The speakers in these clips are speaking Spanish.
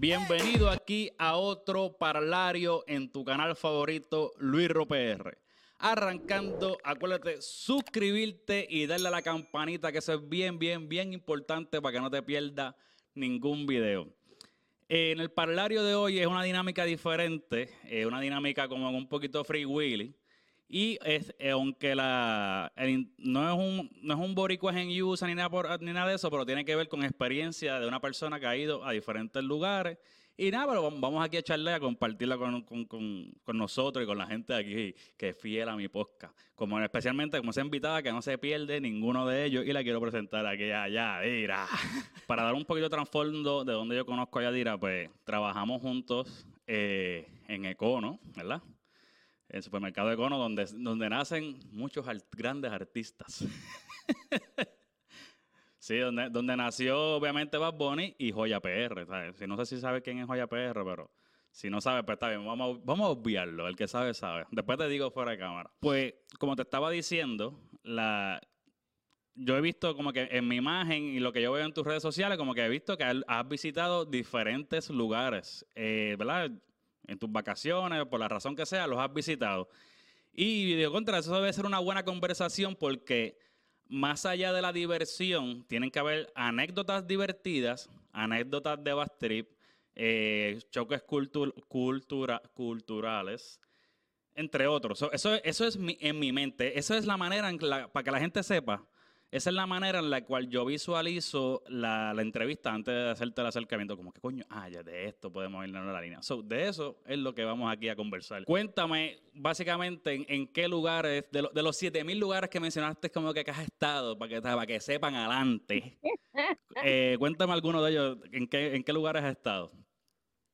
Bienvenido aquí a otro parlario en tu canal favorito, Luis PR. Arrancando, acuérdate, suscribirte y darle a la campanita, que eso es bien, bien, bien importante para que no te pierdas ningún video. En el parlario de hoy es una dinámica diferente, una dinámica como un poquito free willy. Y es, eh, aunque la, no, es un, no es un boricua en USA ni nada, ni nada de eso, pero tiene que ver con experiencia de una persona que ha ido a diferentes lugares. Y nada, pero vamos aquí a echarle a compartirla con, con, con, nosotros y con la gente de aquí que es fiel a mi podcast. Como especialmente como esa invitada que no se pierde ninguno de ellos y la quiero presentar aquí a Yadira. Para dar un poquito de trasfondo de donde yo conozco a Yadira, pues trabajamos juntos eh, en Econo, ¿verdad? El supermercado de Cono, donde, donde nacen muchos grandes artistas. sí, donde, donde nació obviamente Bad Bunny y Joya PR. Si no sé si sabe quién es Joya PR, pero si no sabe, pues está bien, vamos, vamos a obviarlo. El que sabe, sabe. Después te digo fuera de cámara. Pues, como te estaba diciendo, la, yo he visto como que en mi imagen y lo que yo veo en tus redes sociales, como que he visto que has visitado diferentes lugares, eh, ¿verdad? En tus vacaciones, por la razón que sea, los has visitado. Y de contra, eso debe ser una buena conversación porque más allá de la diversión, tienen que haber anécdotas divertidas, anécdotas de Bastrip, eh, choques cultura, culturales, entre otros. Eso, eso es en mi mente. Eso es la manera en para que la gente sepa esa es la manera en la cual yo visualizo la, entrevista antes de hacerte el acercamiento. Como que coño, ah, ya de esto podemos irnos a la línea. So, de eso es lo que vamos aquí a conversar. Cuéntame, básicamente, en, qué lugares, de, de los 7000 lugares que mencionaste, como que has estado, para que, para que sepan adelante. Eh, cuéntame alguno de ellos, ¿en qué, en qué lugares has estado?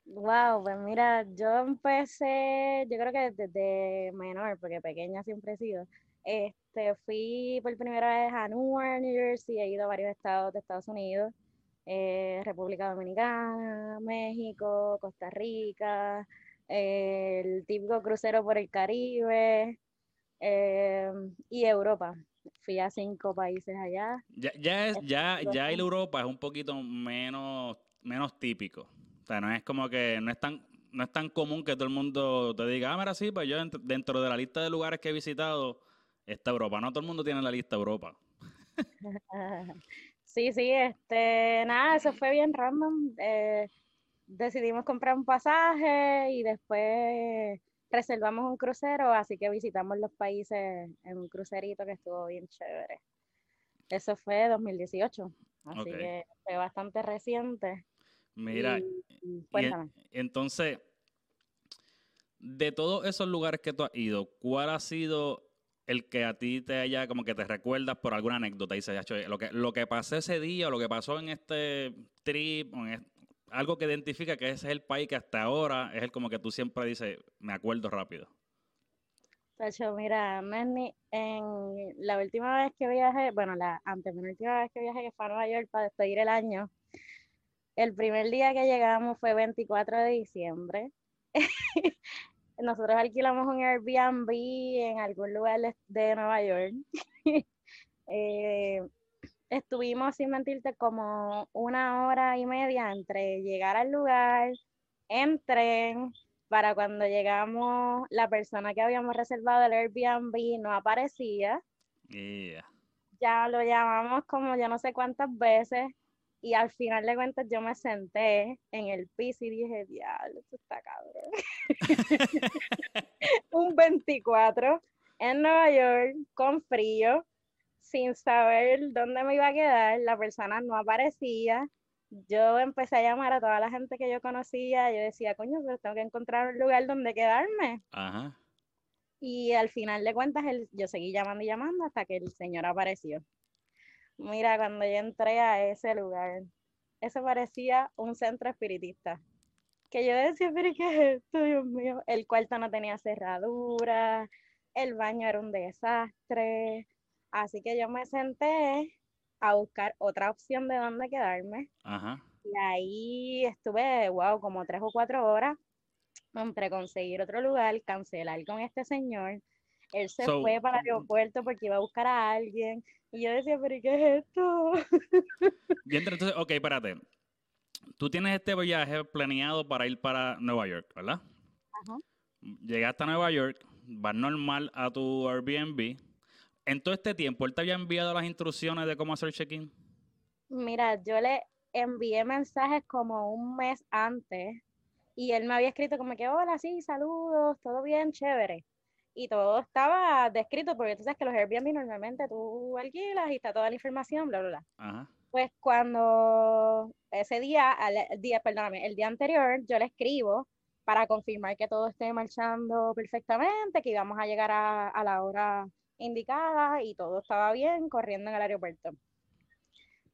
Wow, pues mira, yo empecé, yo creo que desde menor, porque pequeña siempre he sido. Este, fui por primera vez a Newark, New Jersey, he ido a varios estados de Estados Unidos, eh, República Dominicana, México, Costa Rica, el típico crucero por el Caribe eh, y Europa. Fui a cinco países allá. Ya, ya, es, ya, ya el Europa es un poquito menos, menos típico. O sea, no es como que no es tan, no es tan común que todo el mundo te diga, ah, mira, sí, pues yo dentro de la lista de lugares que he visitado, esta Europa. No todo el mundo tiene la lista Europa. sí, sí, este, nada, eso fue bien random. Eh, decidimos comprar un pasaje y después reservamos un crucero, así que visitamos los países en un crucerito que estuvo bien chévere. Eso fue 2018, así que fue bastante reciente. Mira, entonces, de todos esos lugares que tú has ido, ¿cuál ha sido el que a ti te haya, como que te recuerdas por alguna anécdota y dices, lo que, lo que pasó ese día o lo que pasó en este trip, algo que identifica que ese es el país que hasta ahora es el como que tú siempre dices, me acuerdo rápido. Tacho, mira, en la última vez que viajé, bueno, la antepenúltima vez que viajé, que fue a Nueva York para despedir el año, el primer día que llegamos fue 24 de diciembre. nosotros alquilamos un Airbnb en algún lugar de Nueva York. Eh, estuvimos, sin mentirte, como una hora y media entre llegar al lugar, en tren, para cuando llegamos, la persona que habíamos reservado el Airbnb no aparecía. Ya lo llamamos como yo no sé cuántas veces y al final de cuentas yo me senté en el piso y dije, diablo, esto está cabrón. un 24 en Nueva York con frío, sin saber dónde me iba a quedar, la persona no aparecía. Yo empecé a llamar a toda la gente que yo conocía, yo decía, coño, pero tengo que encontrar un lugar donde quedarme. Y al final de cuentas, yo seguí llamando y llamando hasta que el señor apareció. Mira, cuando yo entré a ese lugar, eso parecía un centro espiritista. Que yo decía, pero ¿qué es esto, Dios mío? El cuarto no tenía cerradura, el baño era un desastre. Así que yo me senté a buscar otra opción de dónde quedarme. Y ahí estuve, wow, como tres o cuatro horas entre conseguir otro lugar, cancelar con este señor. Él se fue para el aeropuerto porque iba a buscar a alguien. Y yo decía, pero ¿qué es esto? Y entonces, ok, espérate. tú tienes este viaje planeado para ir para Nueva York, ¿verdad? Ajá. Llegaste a Nueva York, vas normal a tu Airbnb. En todo este tiempo, ¿él te había enviado las instrucciones de cómo hacer check-in? Mira, yo le envié mensajes como un mes antes y él me había escrito como que, hola, sí, saludos, todo bien, chévere. Y todo estaba descrito porque tú sabes que los Airbnb normalmente tú alquilas y está toda la información, bla, bla, bla. Ajá. Pues cuando ese día, el día, perdóname, el día anterior, yo le escribo para confirmar que todo esté marchando perfectamente, que íbamos a llegar a, a la hora indicada y todo estaba bien, corriendo en el aeropuerto.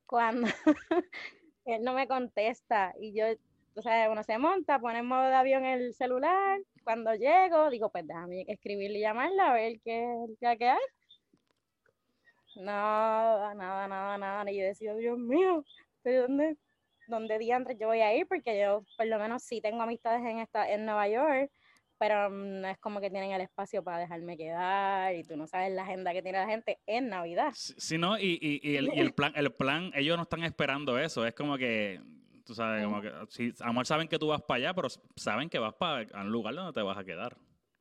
Cuando él no me contesta y yo, o sea, uno se monta, pone en modo de avión el celular, cuando llego, digo, pues déjame escribirle y llamarla a ver qué, qué, qué hay. Nada, nada, nada, nada. Y yo decía, Dios mío, ¿pero dónde, dónde diantres yo voy a ir? Porque yo, por lo menos, sí tengo amistades en, esta, en Nueva York, pero no es como que tienen el espacio para dejarme quedar y tú no sabes la agenda que tiene la gente en Navidad. Si no, y, y- y el, y el plan, el plan, ellos no están esperando eso. Es como que, tú sabes, como que, si, a lo mejor saben que tú vas para allá, pero saben que vas para un lugar donde te vas a quedar.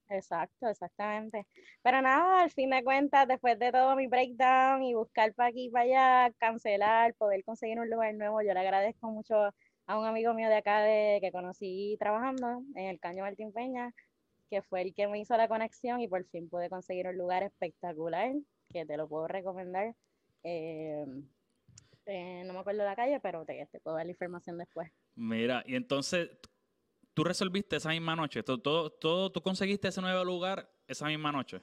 Exacto, exactamente. Pero nada, al fin de cuentas, después de todo mi breakdown y buscar para aquí y para allá, cancelar, poder conseguir un lugar nuevo, yo le agradezco mucho a un amigo mío de acá de, que conocí trabajando en el Caño Martín Peña, que fue el que me hizo la conexión y por fin pude conseguir un lugar espectacular, que te lo puedo recomendar. Eh, eh, no me acuerdo la calle, pero te, te puedo dar la información después. Mira, y entonces, tú resolviste esa misma noche. Todo, todo, todo- tú conseguiste ese nuevo lugar esa misma noche.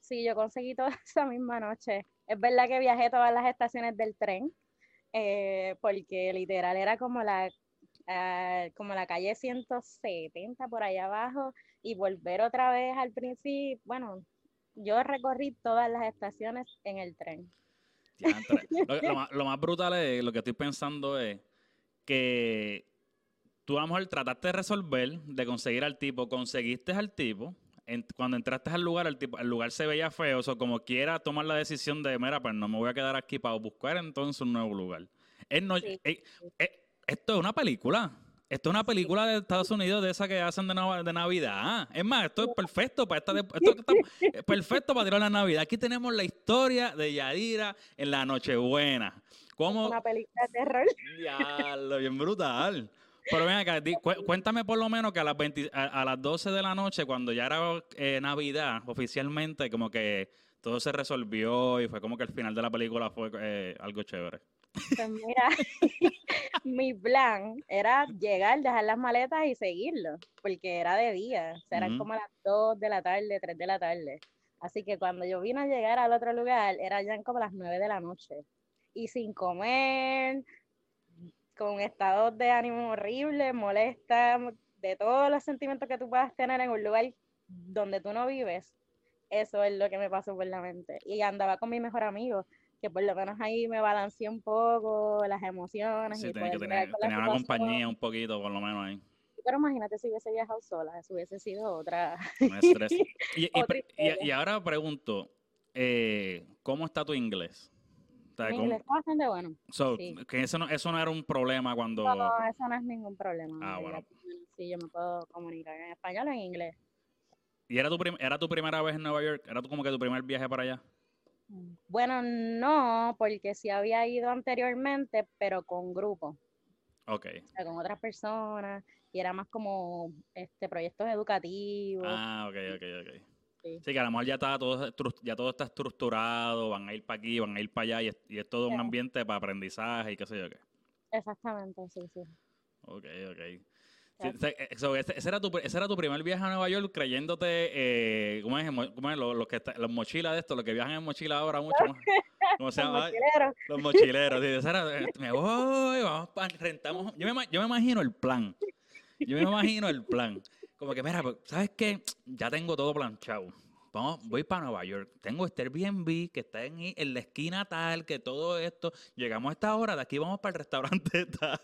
Sí, yo conseguí toda esa misma noche. Es verdad que viajé todas las estaciones del tren, eh, porque literal era como la, ah, como la calle 170 por allá abajo y volver otra vez al principio. Bueno, yo recorrí todas las estaciones en el tren. Lo, lo más, lo más brutal es, lo que estoy pensando es que tú a lo mejor trataste de resolver, de conseguir al tipo, conseguiste al tipo, en- cuando entraste al lugar, el, tipo, el lugar se veía feo, o sea, como quiera tomar la decisión de, mira, pues no me voy a quedar aquí para buscar entonces un nuevo lugar. Él no, Sí. eh, eh, esto es una película. Esto es una película de Estados Unidos de esa que hacen de, Nav- de Navidad. Es más, esto es perfecto para esta esto es perfecto para tirar la Navidad. Aquí tenemos la historia de Yadira en la Nochebuena. ¿Cómo? Una película de terror. Diablo, bien brutal. Pero ven acá, di- cu- cuéntame por lo menos que a las, 20 a, a las 12 de la noche, cuando ya era eh, Navidad oficialmente, como que todo se resolvió y fue como que el final de la película fue eh, algo chévere. Pues mira, mi plan era llegar, dejar las maletas y seguirlo, porque era de día, o sea, eran como las 2 de la tarde, 3 de la tarde. Así que cuando yo vine a llegar al otro lugar, era ya como las 9 de la noche. Y sin comer, con estados de ánimo horribles, molesta, de todos los sentimientos que tú puedas tener en un lugar donde tú no vives. Eso es lo que me pasó por la mente. Y andaba con mi mejor amigo, que por lo menos ahí me balanceé un poco las emociones. Sí, y tenía, que tener, una compañía un poquito, por lo menos ahí. Pero imagínate si hubiese viajado sola, eso hubiese sido otra. Un estrés. Y, y Otra pre- y- historia. y ahora pregunto, eh, ¿cómo está tu inglés? O sea, Mi ¿cómo- inglés está bastante bueno. so, sí. que eso no, eso no era un problema cuando... No, eso no es ningún problema. Ah, en bueno. Sí, yo me puedo comunicar en español o en inglés. ¿Y era tu, era tu primera vez en Nueva York? ¿Era tu- como que tu primer viaje para allá? Bueno, no, porque sí había ido anteriormente, pero con grupo, Ok. o sea, con otras personas, y era más como este proyectos educativos. Ah, ok, ok, ok. Sí. Sí, que a lo mejor ya, está todo, ya todo está estructurado, van a ir para aquí, van a ir para allá, y es, y es todo un ambiente para aprendizaje y qué sé yo qué. Exactamente, sí, sí. Ok, ok. Sí, so, ese, ese era tu, ese era tu primer viaje a Nueva York creyéndote, eh, ¿cómo es? Mo- ¿Cómo es? Los, los que está- los mochilas de estos, los que viajan en mochila ahora mucho más. ¿Cómo se Los llama? Mochileros. Los mochileros. sí, ese era, eh, me voy, vamos, rentamos. Yo me, yo me imagino el plan. Yo me imagino el plan. Como que, mira, pues, ¿sabes qué? Ya tengo todo planchado. Vamos, voy para Nueva York. Tengo este Airbnb que está en, en la esquina tal, que todo esto. Llegamos a esta hora, de aquí vamos para el restaurante tal.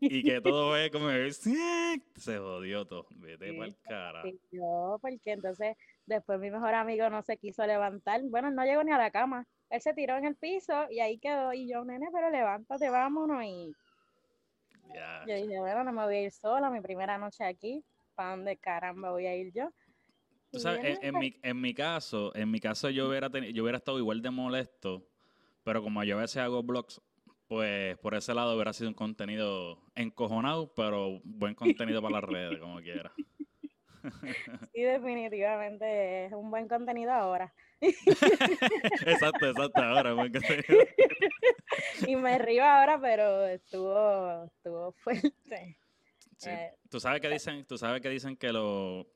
Y que todo es como, se jodió todo. Vete Sí, para el cara. Yo, porque entonces después mi mejor amigo no se quiso levantar. Bueno, no llegó ni a la cama. Él se tiró en el piso y ahí quedó. Y yo, nene, pero levántate, vámonos. Y. Yo dije, bueno, no me voy a ir sola, mi primera noche aquí, ¿para dónde caramba voy a ir yo? Tú sabes, en, "No, en pues, mi, en mi caso, en mi caso yo hubiera teni- yo hubiera estado igual de molesto, pero como yo a veces hago blogs, pues por ese lado hubiera sido un contenido encojonado, pero buen contenido para las redes, como quiera. Sí, definitivamente es un buen contenido ahora. exacto, exacto, ahora buen contenido. Y me río ahora, pero estuvo, estuvo fuerte. Sí. Eh, Tú sabes que dicen, tú sabes que dicen que lo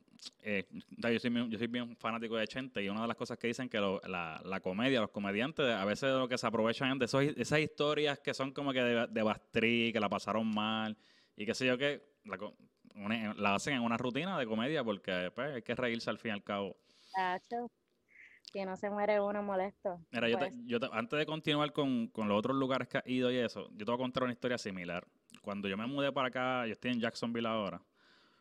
eh, yo, soy, bien- yo soy bien fanático de Chente y una de las cosas que dicen que lo- la, la comedia, los comediantes, a veces lo que se aprovechan de esos- esas historias que son como que de, de bastrí, que la pasaron mal y qué sé yo qué, la, co- una- la hacen en una rutina de comedia porque pues, hay que reírse al fin y al cabo. Tacho, que no se muere uno molesto. Mira, yo te- Pues, yo te- antes de continuar con, con los otros lugares que has ido y eso, yo te voy a contar una historia similar. Cuando yo me mudé para acá, yo estoy en Jacksonville ahora.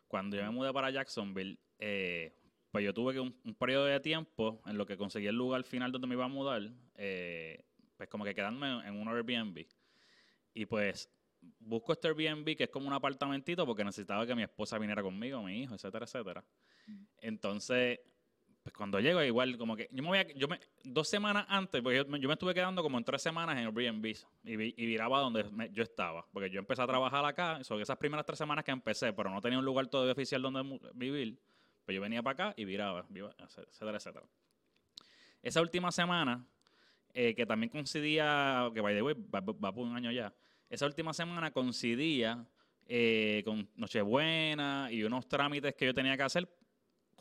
Cuando yo me mudé para Jacksonville, eh, pues yo tuve que un, un periodo de tiempo en lo que conseguí el lugar final donde me iba a mudar, eh, pues como que quedarme en un Airbnb. Y pues busco este Airbnb que es como un apartamentito porque necesitaba que mi esposa viniera conmigo, mi hijo, etcétera, etcétera. Entonces, pues cuando llego, igual como que yo me voy a, yo me, dos semanas antes, porque yo, me- estuve quedando como en tres semanas en Airbnb y, y viraba donde yo estaba, porque yo empecé a trabajar acá, sobre esas primeras tres semanas que empecé, pero no tenía un lugar todavía oficial donde vivir, pues yo venía para acá y viraba, etcétera, etcétera. Esa última semana, eh, que también coincidía, que by the way, va, va por un año ya, esa última semana coincidía eh, con Nochebuena y unos trámites que yo tenía que hacer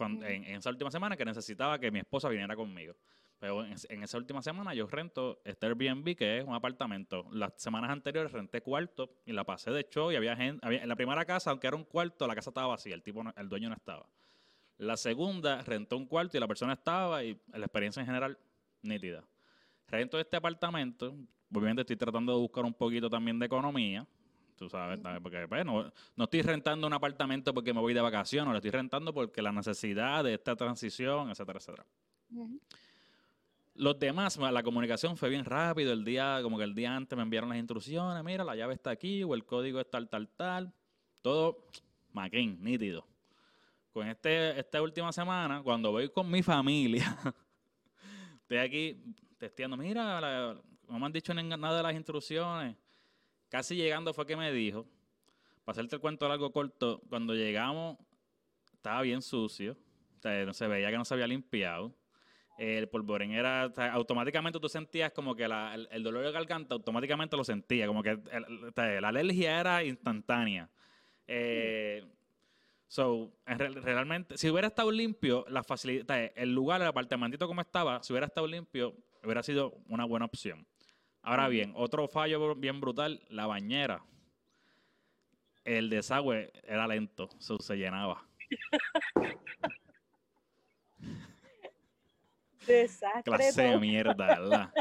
en, en esa última semana que necesitaba que mi esposa viniera conmigo. Pero en, en esa última semana yo rento este Airbnb, que es un apartamento. Las semanas anteriores renté cuarto y la pasé de show y había gente. Había, en la primera casa, aunque era un cuarto, la casa estaba vacía, el, tipo no- el dueño no estaba. La segunda rentó un cuarto y la persona estaba y la experiencia en general nítida. Rento este apartamento, obviamente estoy tratando de buscar un poquito también de economía, tú sabes, porque pues, no, no estoy rentando un apartamento porque me voy de vacaciones, lo estoy rentando porque la necesidad de esta transición, etcétera, etcétera. Los demás, la comunicación fue bien rápido, el día, como que el día antes me enviaron las instrucciones, mira, la llave está aquí, o el código es tal, tal, tal, todo maquín, nítido. Con este, esta última semana, cuando voy con mi familia, estoy aquí testeando, mira, la- no me han dicho nada de las instrucciones. Casi llegando fue que me dijo, para hacerte el cuento largo corto, cuando llegamos estaba bien sucio, se veía que no se había limpiado. El polvorín era, automáticamente tú sentías como que el, dolor de garganta, automáticamente lo sentía, como que la alergia era instantánea. Eh, so, en real- realmente, si hubiera estado limpio, la facilidad, el lugar, el apartamentito como estaba, si hubiera estado limpio, hubiera sido una buena opción. Ahora bien, otro fallo bien brutal, la bañera. El desagüe era lento, so, se llenaba. Desastre. Clase de mierda, ¿verdad?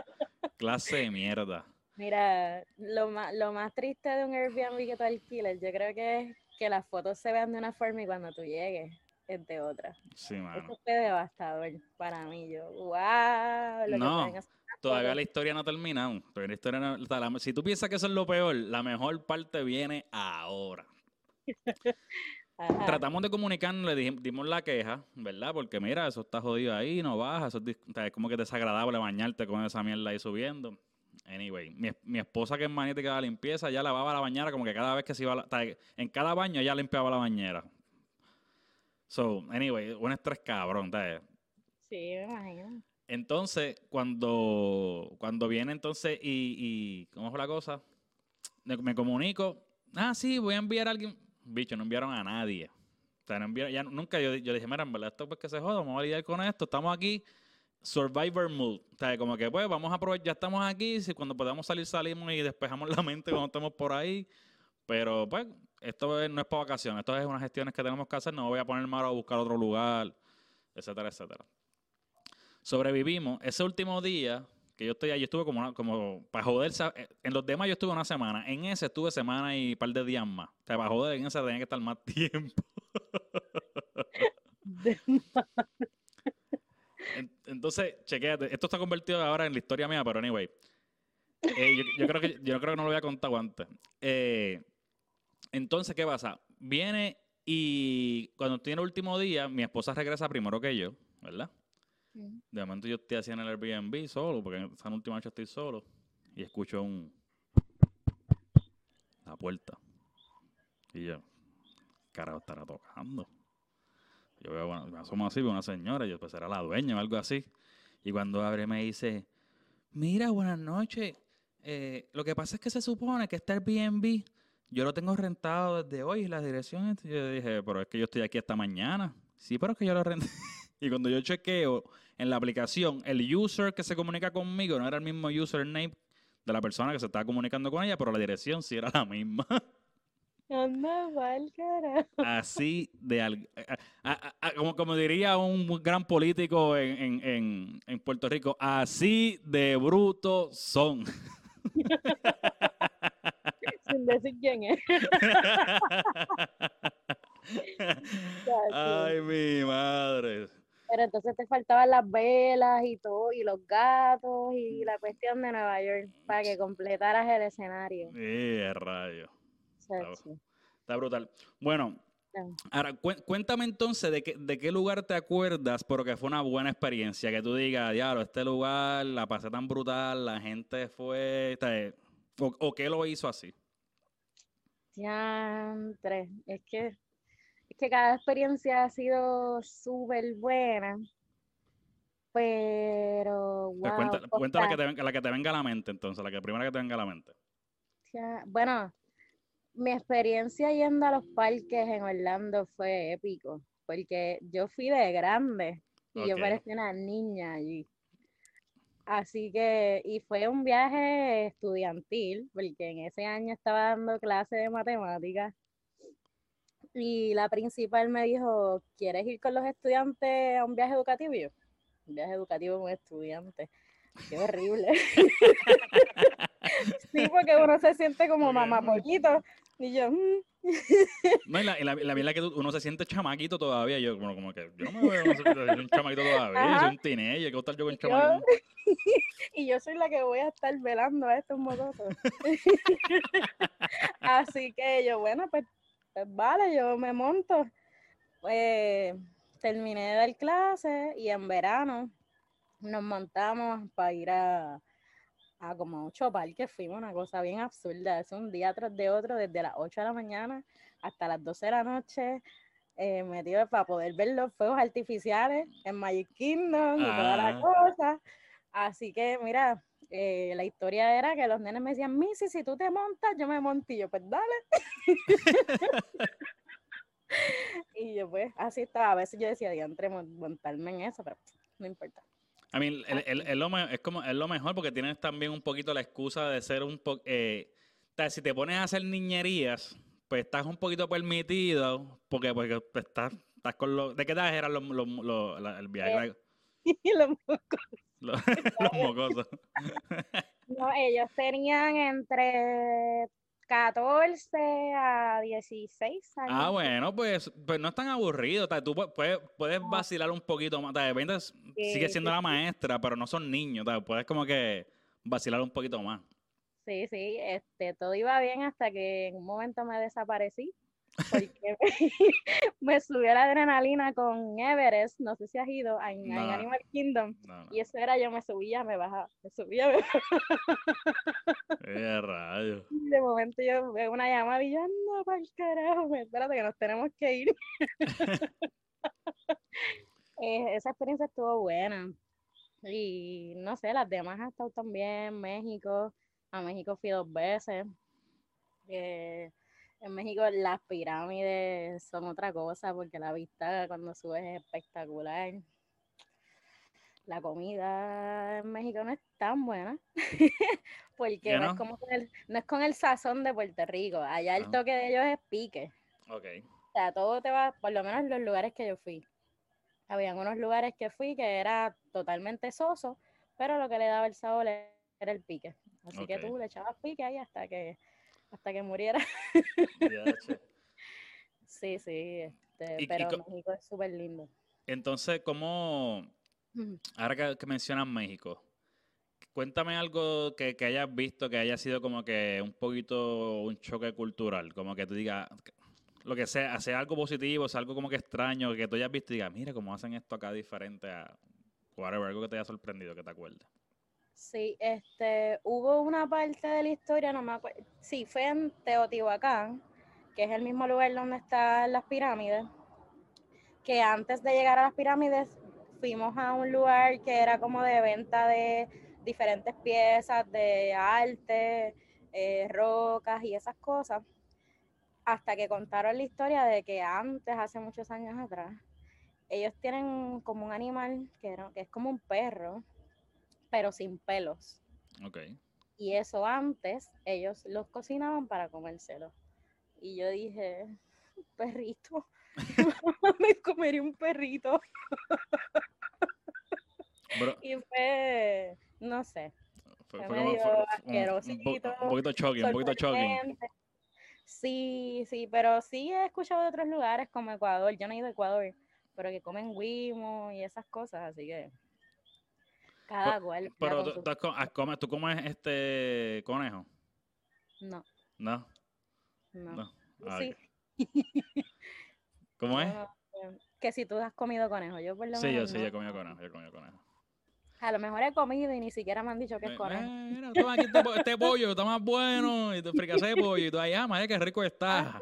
Clase de mierda. Mira, lo más, lo más triste de un Airbnb que tú alquiles, yo creo que es que las fotos se vean de una forma y cuando tú llegues es de otra. Sí, Eso mano. fue devastador para mí. Yo, wow, lo que No, las Todavía la historia no ha terminado. Todavía la historia no- o sea, la- si tú piensas que eso es lo peor, la mejor parte viene ahora. Tratamos de comunicarnos, le dimos la queja, ¿verdad? Porque mira, eso está jodido ahí, no baja, eso es, o sea, es como que desagradable bañarte con esa mierda ahí subiendo. Anyway, mi, es- mi esposa que es magnética de la limpieza, ya lavaba la bañera como que cada vez que se iba, a la- en cada baño ella limpiaba la bañera. So, anyway, un estrés cabrón, ¿sabes? Sí, me imagino. Entonces, cuando, cuando viene entonces y, y ¿cómo fue la cosa? Me, comunico, ah, sí, voy a enviar a alguien. Bicho, no enviaron a nadie. Ya nunca yo, yo dije, mira, en verdad, esto pues que se joda, vamos a lidiar con esto, estamos aquí, survivor mood. O sea, como que pues vamos a aprovechar, ya estamos aquí, si cuando podamos salir, salimos y despejamos la mente cuando estemos por ahí. Pero pues, esto es- no es para vacaciones, esto es unas gestiones que tenemos que hacer, no voy a poner malo a buscar otro lugar, etcétera, etcétera sobrevivimos. Ese último día que yo estoy ahí, yo estuve como, una- como para joder. eh, En los demás yo estuve una semana. En ese estuve semana y un par de días más. O sea, para joder, en ese tenía que estar más tiempo. En- Entonces, chequéate. Esto está convertido ahora en la historia mía, pero anyway. Eh, yo, yo creo que, yo creo que no lo había contado antes. Eh, entonces, ¿qué pasa? Viene y cuando tiene el último día, mi esposa regresa primero que yo, ¿verdad? De momento yo estoy haciendo el Airbnb solo, porque esa última noche estoy solo. Y escucho un... La puerta. Y yo, carajo, estará tocando. Yo veo, bueno, me asomo así, veo una señora, y yo, pues era la dueña o algo así. Y cuando abre me dice, mira, buenas noches. eh, lo que pasa es que se supone que este Airbnb yo lo tengo rentado desde hoy, la dirección. es-". Yo dije, pero es que yo estoy aquí hasta mañana. Sí, pero es que yo lo renté. y cuando yo chequeo en la aplicación, el user que se comunica conmigo no era el mismo username de la persona que se estaba comunicando con ella, pero la dirección sí era la misma. Anda, pa'l carajo. Así de... al- a- a- a- como, como diría un gran político en, en- en- en Puerto Rico, así de bruto son. Sin decir quién es. Ay, mi madre. Pero entonces te faltaban las velas y todo, y los gatos, y la cuestión de Nueva York, para que completaras el escenario. Eh, rayo. Chacho. Está brutal. Bueno, Ah. ahora cuéntame entonces de qué, de qué lugar te acuerdas, porque fue una buena experiencia. Que tú digas, diablo, este lugar la pasé tan brutal, la gente fue. este, O, o qué lo hizo así. Diantre, es que, que cada experiencia ha sido súper buena, pero wow, cuenta, cuenta la, que te venga, la que te venga a la mente, entonces, la que primera que te venga a la mente. Bueno, mi experiencia yendo a los parques en Orlando fue épico, porque yo fui de grande y yo parecía una niña allí. Así que, y fue un viaje estudiantil, porque en ese año estaba dando clase de matemáticas. Y la principal me dijo, ¿quieres ir con los estudiantes a un viaje educativo? Y yo, un viaje educativo con estudiantes. Qué horrible. sí, porque uno se siente como mamá pollito. Y yo, "Mm". No, y la, la, la verdad que tú- uno se siente chamaquito todavía. Yo, como, como que yo no me veo un chamaquito todavía. Yo soy Ajá. un teenager. ¿Qué estar yo con chamaquito? y yo soy la que voy a estar velando a estos mocosos. Así que yo, bueno, pues, pues vale, yo me monto. Pues terminé de dar clase y en verano nos montamos para ir a, a como ocho parques. Fuimos una cosa bien absurda. Es un día tras de otro, desde las 8 de la mañana hasta las 12 de la noche. Eh, metido para poder ver los fuegos artificiales en Magic Kingdom y toda la Ah. cosa. Así que, mira, eh, la historia era que los nenes me decían, Missy, si tú te montas, yo me monto. Y yo, pues dale. y yo, pues, así estaba. A veces yo decía, mon- montarme en eso, pero no importa. A mí, el- el- el- es, lo, es como, es lo mejor porque tienes también un poquito la excusa de ser un poco... Eh, si te pones a hacer niñerías, pues estás un poquito permitido porque, porque pues, estás, estás con los... ¿De qué edad eran los, los- los- la- el viaje? Eh, los mocos, Los, los mocosos. no, ellos tenían entre 14 a 16 años. Ah, bueno, pues, pues no es tan aburrido. Tú pu- puedes, puedes No. vacilar un poquito más. De repente sigue siendo sí, la sí. maestra, pero no son niños. Puedes como que vacilar un poquito más. Sí, sí, este, todo iba bien hasta que en un momento me desaparecí porque me subió la adrenalina con Everest, no sé si has ido a, No. Animal Kingdom, No, no. y eso era yo me subía, me bajaba, me subía, me bajaba, Eh, y de momento yo veo una llamada y yo, no, para el carajo, espérate que nos tenemos que ir. Eh, esa experiencia estuvo buena. Y no sé, las demás han estado también, México, a México fui dos veces. Eh, en México las pirámides son otra cosa porque la vista cuando subes es espectacular. La comida en México no es tan buena porque ¿Ya no, no? es como con el, no es con el sazón de Puerto Rico. Allá el Ah. toque de ellos es pique. Ok. O sea, todo te va, por lo menos en los lugares que yo fui. Habían unos lugares que fui que era totalmente soso, pero lo que le daba el sabor era el pique. Así que tú le echabas pique ahí hasta que hasta que muriera. Sí, sí, este, Y- pero co- México es súper lindo. Entonces, ¿cómo, ahora que, que mencionas México, Cuéntame algo que, que hayas visto que haya sido como que un poquito un choque cultural, como que tú digas, lo que sea, sea algo positivo, sea algo como que extraño, que tú hayas visto y digas, mira cómo hacen esto acá diferente a whatever, algo que te haya sorprendido, que te acuerdes. Sí, este, hubo una parte de la historia, no me acuerdo, sí, fue en Teotihuacán, que es el mismo lugar donde están las pirámides, que antes de llegar a las pirámides fuimos a un lugar que era como de venta de diferentes piezas de arte, eh, rocas y esas cosas, hasta que contaron la historia de que antes, hace muchos años atrás, ellos tienen como un animal que, que es como un perro, pero sin pelos. Ok. Y eso antes ellos los cocinaban para comérselo. Y yo dije, perrito, me comería un perrito. y fue, no sé. Fue, fue como, fue, un, un, poquito shocking, un poquito shocking. Sí, sí, pero sí he escuchado de otros lugares como Ecuador. Yo no he ido a Ecuador, pero que comen guimo y esas cosas, así que cada cual. Pero tú, tú, comes, tú comes este conejo. No. No. No. no. Sí. ¿Cómo es? que si tú has comido conejo, yo por lo sí, menos. Sí, yo sí, he comido conejo, yo he comido conejo. A lo mejor he comido y ni siquiera me han dicho que es conejo. Mira, toma aquí este, este, pollo, está más bueno. Y tú fricasé de pollo. Y tú, ay, ah, madre, qué rico está.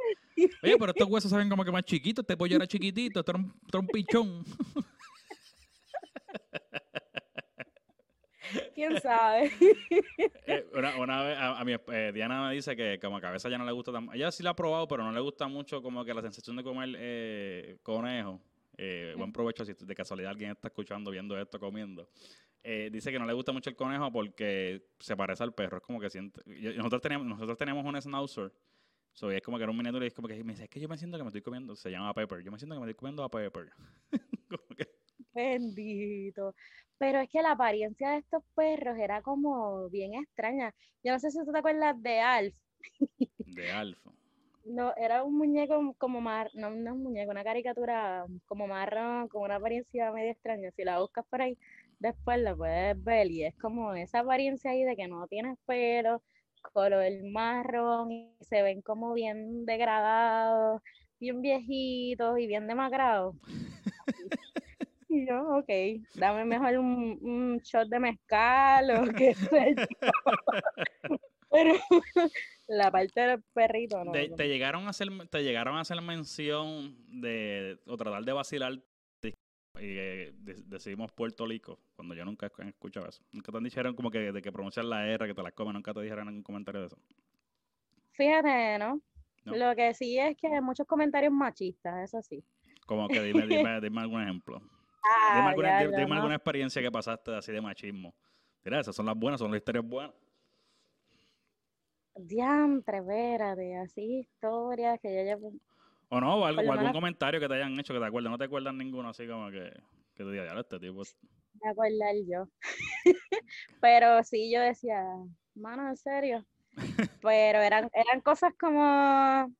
Oye, pero estos huesos saben como que más chiquitos. Este pollo era chiquitito, este era un, este era un pichón. ¿Quién sabe? Eh, una, una, vez, a, mi, eh, Diana me dice que como a cabeza ya no le gusta tan... Ella sí la ha probado, pero no le gusta mucho como que la sensación de comer eh, conejo. Eh, buen provecho si de casualidad alguien está escuchando, viendo esto, comiendo. Eh, dice que no le gusta mucho el conejo porque se parece al perro. Es como que siente... Nosotros teníamos, nosotros teníamos un schnauzer. So, es como que era un miniatura y es como que me dice, es que yo me siento que me estoy comiendo, se llama Pepper, yo me siento que me estoy comiendo a Pepper. como que... Bendito. Pero es que la apariencia de estos perros era como bien extraña. Yo no sé si tú te acuerdas de Alf. De Alf. No, era un muñeco como más, no, no un muñeco, una caricatura como marrón, con una apariencia medio extraña. Si la buscas por ahí, después la puedes ver y es como esa apariencia ahí de que no tienes pelo, color marrón y se ven como bien degradados, bien viejitos y bien demacrados. Y yo, ok, dame mejor un, un shot de mezcal o qué sé yo. Pero la parte del perrito no. te, llegaron a hacer, te llegaron a hacer mención de, o tratar de vacilar y eh, decidimos Puerto Rico, cuando yo nunca he escuchado eso. Nunca te dijeron como que de que pronunciar la R, que te la comen, nunca te dijeron ningún comentario de eso. Fíjate, ¿no? Lo que sí es que hay muchos comentarios machistas, eso sí. Como que dime, dime, dime algún ejemplo. Ah, dime, alguna, dime, alguna, experiencia que pasaste así de machismo. Mira, esas son las buenas, son las historias buenas. Diantre, de así historias que yo ya... O no, o, algún comentario que te hayan hecho que te acuerdas. No te acuerdas ninguno así como que, que te diga, ya este tipo... Me acordar yo. Pero sí, yo decía, mano, en serio. Pero eran, eran cosas como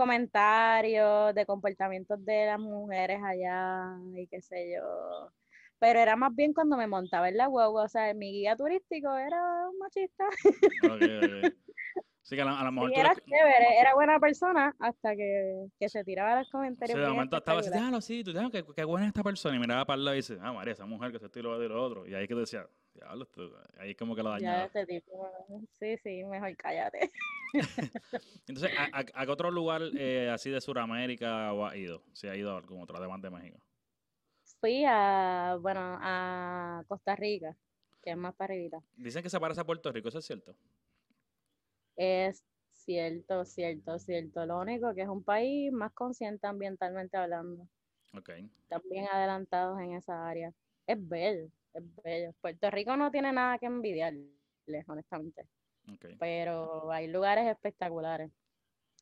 comentarios de comportamientos de las mujeres allá y qué sé yo. Pero era más bien cuando me montaba en la guagua, o sea, mi guía turístico era un machista. Sí, que a, lo mejor era chévere, era buena persona hasta que, que se tiraba los comentarios. Sí, de momento estaba así, déjalo sí, tú déjalo, que, que buena esta persona. Y miraba para el lado y dice, ah, María, esa mujer que se estilo de lo otro. Y ahí que decía, diablo, ahí como que lo dañaba. Ya, este tipo, sí, sí, mejor cállate. Entonces, ¿a, a, qué otro lugar eh, así de Sudamérica ha ido? Si ha ido a algún otro, además de México. Fui a, bueno, a Costa Rica, que es más para arribita. Dicen que se parece a Puerto Rico, ¿eso es cierto? Es cierto, cierto, cierto. Lo único que es un país más consciente ambientalmente hablando. Okay. También adelantados en esa área. Es bello, es bello. Puerto Rico no tiene nada que envidiarle, honestamente. Okay. Pero hay lugares espectaculares.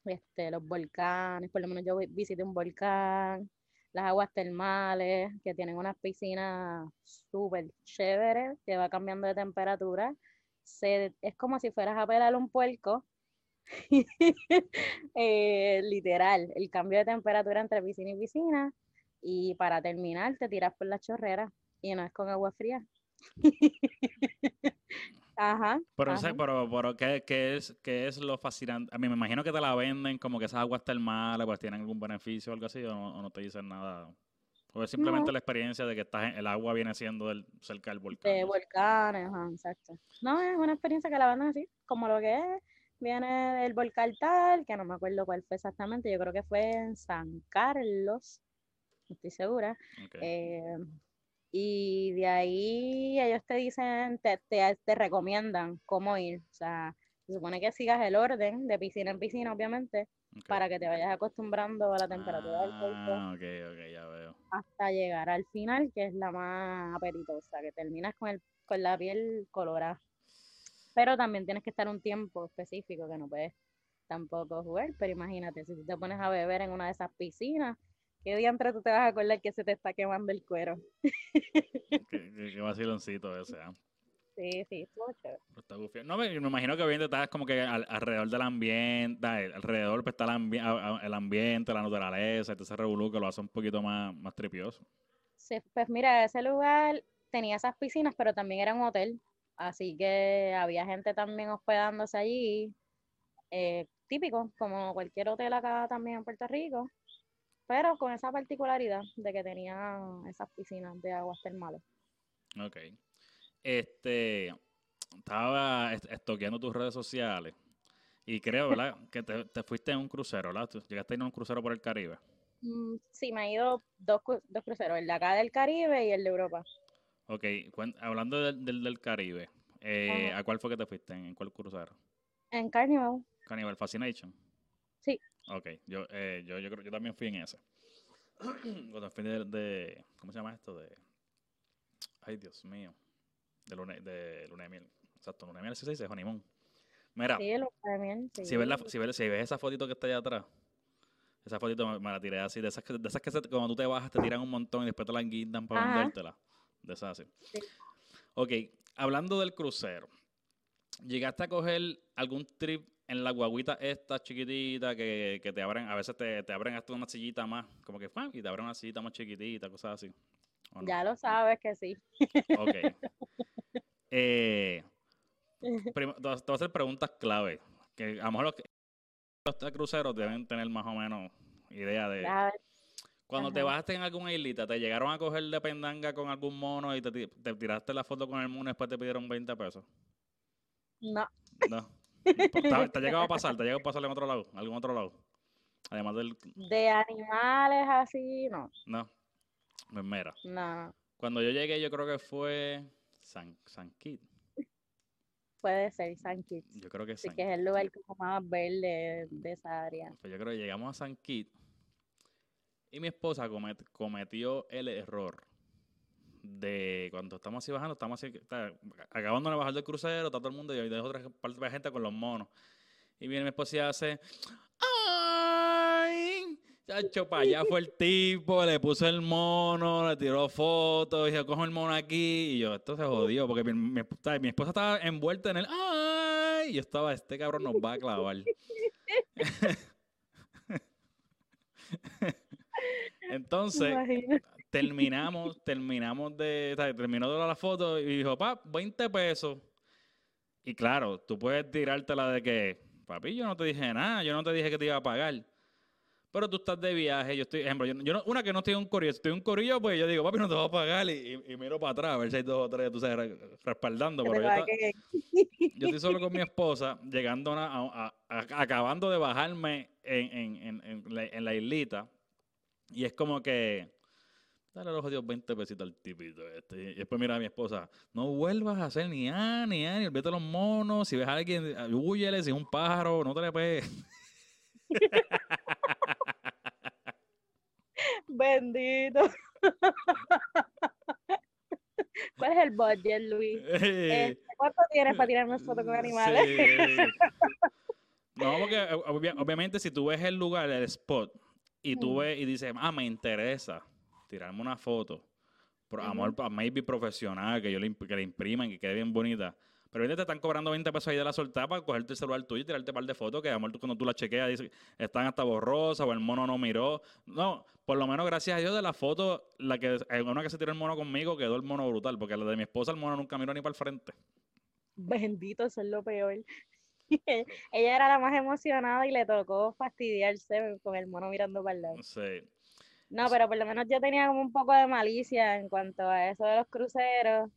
Este, los volcanes, por lo menos yo visité un volcán, las aguas termales, que tienen unas piscinas súper chéveres, que va cambiando de temperatura es como si fueras a pelar un puerco. Eh, literal, el cambio de temperatura entre piscina y piscina. Y para terminar, te tiras por la chorrera y no es con agua fría. Ajá. Pero, ajá. pero, pero ¿qué, qué es, ¿qué es lo fascinante? A mí me imagino que te la venden como que esas aguas termales, pues tienen algún beneficio o algo así, o no, o no te dicen nada. O es simplemente No. la experiencia de que estás en- el agua viene siendo del, cerca del volcán. de volcanes, ajá, exacto. No, es una experiencia que la van así, como lo que es. Viene del volcán tal, que no me acuerdo cuál fue exactamente, yo creo que fue en San Carlos, no estoy segura. Ok. Eh, y de ahí ellos te dicen, te, te, te recomiendan cómo ir. O sea, se supone que sigas el orden de piscina en piscina, obviamente, para que te vayas acostumbrando a la temperatura del cuerpo Ah, ok, ok, ya veo. hasta llegar al final, que es la más apetitosa, que terminas con, el, con la piel colorada. Pero también tienes que estar un tiempo específico que no puedes tampoco jugar. Pero imagínate, si tú te pones a beber en una de esas piscinas, ¿qué diantre tú te vas a acordar que se te está quemando el cuero? Qué, qué- qué vaciloncito ese, ¿ah? Sí, sí, estuvo chévere. No, me, me imagino que obviamente estás como que al- alrededor del ambiente, alrededor pues, está el, ambi- a- a- el ambiente, la naturaleza, ese revolú que lo hace un poquito más, más tripioso. Sí, pues mira, ese lugar tenía esas piscinas, pero también era un hotel, así que había gente también hospedándose allí, eh, típico, como cualquier hotel acá también en Puerto Rico, pero con esa particularidad de que tenía esas piscinas de aguas termales. Ok. Este, estaba est- estoqueando tus redes sociales y creo, ¿verdad? que te, te fuiste en un crucero, ¿verdad? Tú llegaste a ir en un crucero por el Caribe. Mm, sí, me he ido dos, dos cruceros, el de acá del Caribe y el de Europa. Ok, hablando del, del, del Caribe, eh. ¿a cuál fue que te fuiste? ¿En, cuál crucero? En Carnival, Cannibal Fascination. Sí. Ok, yo, eh, yo, yo creo yo también fui en ese. Cuando fui de, de- ¿cómo se llama esto? De, ay Dios mío, de luna, de luna de miel. Exacto, luna de miel sí se dice, honeymoon. Mira, sí, el también, sí. si ves, la, si, ves, si ves esa fotito que está allá atrás, esa fotito me, me la tiré así, de esas que, de esas que se- cuando tú te bajas te tiran un montón y después te la guindan para Ajá. vendértela. De esas así. Sí. Ok, hablando del crucero, ¿llegaste a coger algún trip en la guaguita esta chiquitita que, que te abren, a veces te, te abren hasta una sillita más, como que ¡fam! y te abren una sillita más chiquitita, cosas así? Ya lo sabes que sí. Ok. Eh, prim- te voy a hacer preguntas clave. Que a lo mejor los, los cruceros deben tener más o menos idea de. Ves, Cuando te bajaste en alguna islita, ¿te llegaron a coger de pendanga con algún mono y te, te tiraste la foto con el mono y después te pidieron 20 pesos? No, No. ¿Te, te ha llegado a pasar? ¿Te ha llegado a pasar en otro lado? ¿Algún otro lado? Además del. de animales así, no, No. Pues mira, no. cuando yo llegué, yo creo que fue San, San Kitts. Puede ser San Kitts. Yo creo que Sí, que es el lugar como más verde de esa área. Pues yo creo que llegamos a San Kitts y mi esposa comet- cometió el error de cuando estamos así bajando, estamos así, está, acabando de bajar del crucero, está todo el mundo y hay otra parte de gente con los monos. Y viene mi esposa y hace, ¡ay! Chacho, para allá fue el tipo, le puso el mono, le tiró fotos, y yo cojo el mono aquí, y yo, esto se jodió, porque mi, mi esp- mi esposa estaba envuelta en el ¡ay! Y yo estaba, este cabrón nos va a clavar. Entonces. Terminamos, terminamos de, o sea, terminó de dar la foto y dijo, pa, 20 pesos. Y claro, tú puedes tirártela de que, papi, yo no te dije nada, yo no te dije que te iba a pagar. Pero tú estás de viaje, yo estoy, ejemplo, yo, yo no- una que no estoy en un corillo, si estoy en un corillo, pues yo digo, papi, no te voy a pagar y, y- y miro para atrás a ver si hay dos o tres, tú sabes, re- respaldando. Pero yo, estoy solo con mi esposa, llegando a, acabando de bajarme en, en- en- en la, en la islita. Y es como que, dale los jodidos 20 pesitos al tipito este. Y después mira a mi esposa, no vuelvas a hacer ni A, ni A, ni olvídate los monos. Si ves a alguien, huyele, si es un pájaro, no te le pegues. Bendito. ¿Cuál es el budget, Luis? Este, ¿Cuánto tienes para tirarme fotos con animales? Sí. No, porque eh, obvia- obviamente si tú ves el lugar, el spot, y tú ves y dices, ah, me interesa tirarme una foto, amor, pa- maybe profesional, que yo le, que le impriman, que quede bien bonita. Pero ahorita te están cobrando 20 pesos ahí de la soltada para cogerte el celular tuyo y tirarte un par de fotos que, amor, tú, cuando tú las chequeas, dice, están hasta borrosas o el mono no miró. No, por lo menos gracias a Dios de la foto, la que, en una que se tiró el mono conmigo, quedó el mono brutal, porque la de mi esposa, el mono nunca miró ni para el frente. bendito, eso es lo peor. Ella era la más emocionada y le tocó fastidiarse con el mono mirando para el lado. Sí. No, pero por lo menos yo tenía como un poco de malicia en cuanto a eso de los cruceros.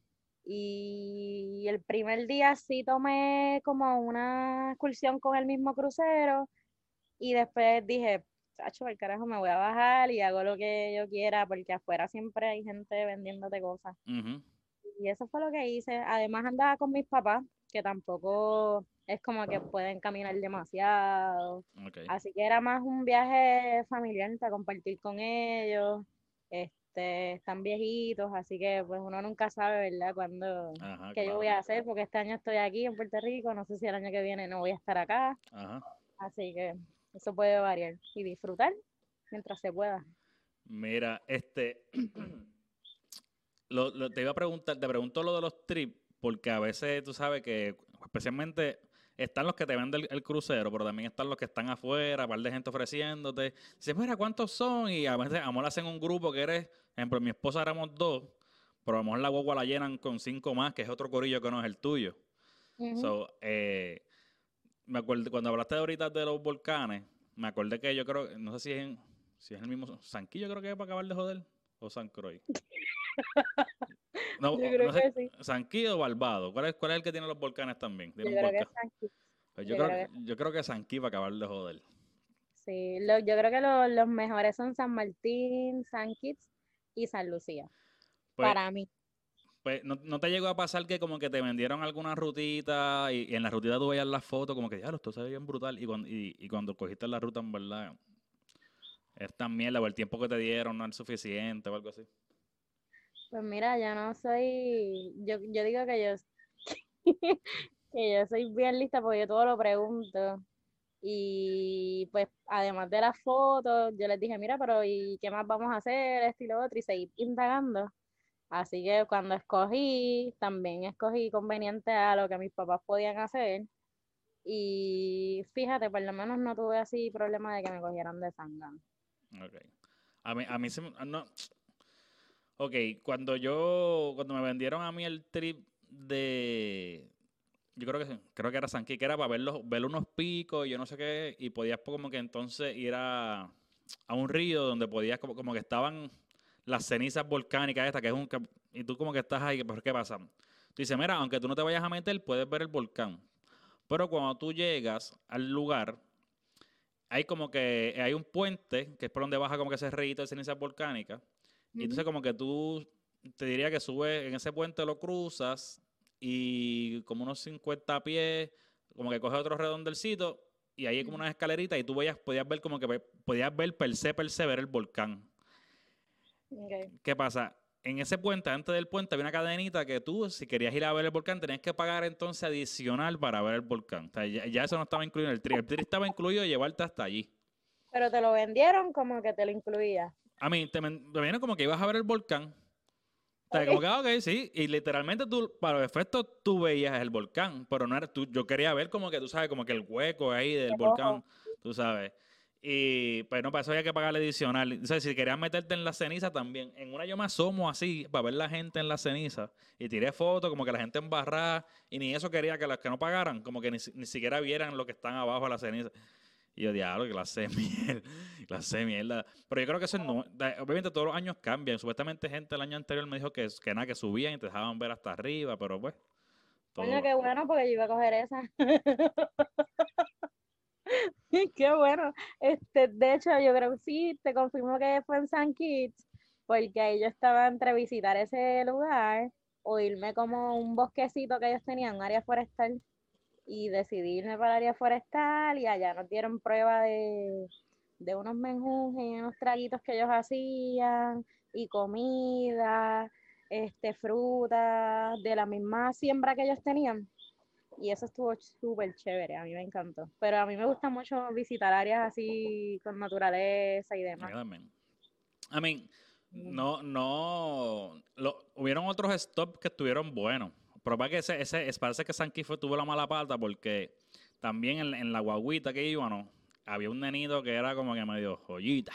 Y el primer día sí tomé como una excursión con el mismo crucero. Y después dije, Sacho, el carajo, me voy a bajar y hago lo que yo quiera, porque afuera siempre hay gente vendiéndote cosas. Y eso fue lo que hice. Además andaba con mis papás, que tampoco es como que pueden caminar demasiado. Así que era más un viaje familiar para compartir con ellos. Este, están viejitos, así que pues uno nunca sabe, ¿verdad? Cuándo, Ajá, qué yo voy a hacer, porque este año estoy aquí en Puerto Rico, no sé si el año que viene no voy a estar acá, Ajá. así que eso puede variar y disfrutar mientras se pueda. Mira, este. lo, lo- te iba a preguntar, te pregunto lo de los trips, porque a veces tú sabes que, especialmente, están los que te venden el, el crucero, pero también están los que están afuera, par de gente ofreciéndote. Dices, mira, ¿cuántos son? Y a veces, a lo mejor hacen un grupo que eres, por ejemplo, mi esposa éramos dos, pero a lo mejor la guagua la llenan con cinco más, que es otro corillo que no es el tuyo. So, eh, me acuerdo, cuando hablaste ahorita de los volcanes, me acordé que yo creo, no sé si es, en- si es el mismo, Sanquillo creo que es para acabar de joder, o San Croix. No, Yo creo no sé, que sí. Sanquillo o Barbado, ¿cuál es, cuál es el que tiene los volcanes también? Yo creo que volcán. Kitts. Pues yo, yo creo, creo yo creo que Sanquí va a acabar de joder. Sí, lo- yo creo que lo- los mejores son San Martín, San Kitts y San Lucía, Pues, para mí. pues, ¿no, no te llegó a pasar que como que te vendieron alguna rutita y, y en la rutita tú veías las fotos como que, ya, esto se ve bien brutal y cuando, y, y cuando cogiste la ruta en verdad es tan mierda o el tiempo que te dieron no es suficiente o algo así? Pues mira, yo no soy, yo, yo digo que yo, que yo soy bien lista porque yo todo lo pregunto. Y pues además de las fotos, yo les dije, mira, pero ¿y qué más vamos a hacer? Esto y lo otro, y seguir indagando. Así que cuando escogí, también escogí conveniente a lo que mis papás podían hacer. Y fíjate, por lo menos no tuve así problema de que me cogieran de sangre. Ok. A mí, a mí se no. Ok, cuando yo, cuando me vendieron a mí el trip de, yo creo que creo que era Sanquí, que era para ver, los, ver unos picos yo no sé qué, y podías como que entonces ir a, a un río donde podías, como, como que estaban las cenizas volcánicas estas, que es un, que- y tú como que estás ahí, ¿por qué pasa? Tú dices, mira, aunque tú no te vayas a meter, puedes ver el volcán. Pero cuando tú llegas al lugar, hay como que hay un puente, que es por donde baja como que ese rito de cenizas volcánicas. Y entonces como que tú, te diría que subes en ese puente, lo cruzas y como unos 50 pies, como que coges otro redondelcito y ahí hay como unas escaleritas y tú veías, podías ver como que podías ver per se, per se, ver el volcán. ¿Qué pasa? En ese puente, antes del puente, había una cadenita que tú, si querías ir a ver el volcán, tenías que pagar entonces adicional para ver el volcán. O sea, ya, ya eso no estaba incluido en el tri. El tri estaba incluido llevarte hasta allí. Pero te lo vendieron como que te lo incluía. A mí, te, te viene como que ibas a ver el volcán. O sea, Ok. como que, ah, ok, sí. Y literalmente tú, para los efectos, tú veías el volcán. Pero no era tú. Yo quería ver como que, tú sabes, como que el hueco ahí del El volcán. Tú sabes. Y pues no, para eso había que pagar adicional. O sea, si querías meterte en la ceniza también. En una yo me asomo así para ver la gente en la ceniza. Y tiré fotos, como que la gente embarrada. Y ni eso quería que las que no pagaran, como que ni, ni siquiera vieran lo que están abajo de la ceniza. Y yo, diablo, que clase de mierda, clase de mierda. Pero yo creo que eso no, obviamente todos los años cambian. Supuestamente gente el año anterior me dijo que, que nada, que subían y te dejaban ver hasta arriba, pero pues. todo- Coño, qué bueno, porque yo iba a coger esa. Qué bueno. Este, de hecho, yo creo que sí, te confirmo que fue en San Kitts, porque ahí yo estaba entre visitar ese lugar o irme como un bosquecito que ellos tenían, un área forestal, y decidí irme para el área forestal y allá nos dieron prueba de, de unos menjunjes y unos traguitos que ellos hacían, y comida, este, frutas, de la misma siembra que ellos tenían. Y eso estuvo súper chévere, a mí me encantó. Pero a mí me gusta mucho visitar áreas así con naturaleza y demás. también. I mean, no, no. lo- hubieron otros stops que estuvieron buenos. Pero para que ese, ese, es- parece que Sanky fue, tuvo la mala pata porque también en, en la guaguita que íbamos, había un nenito que era como que medio joyita.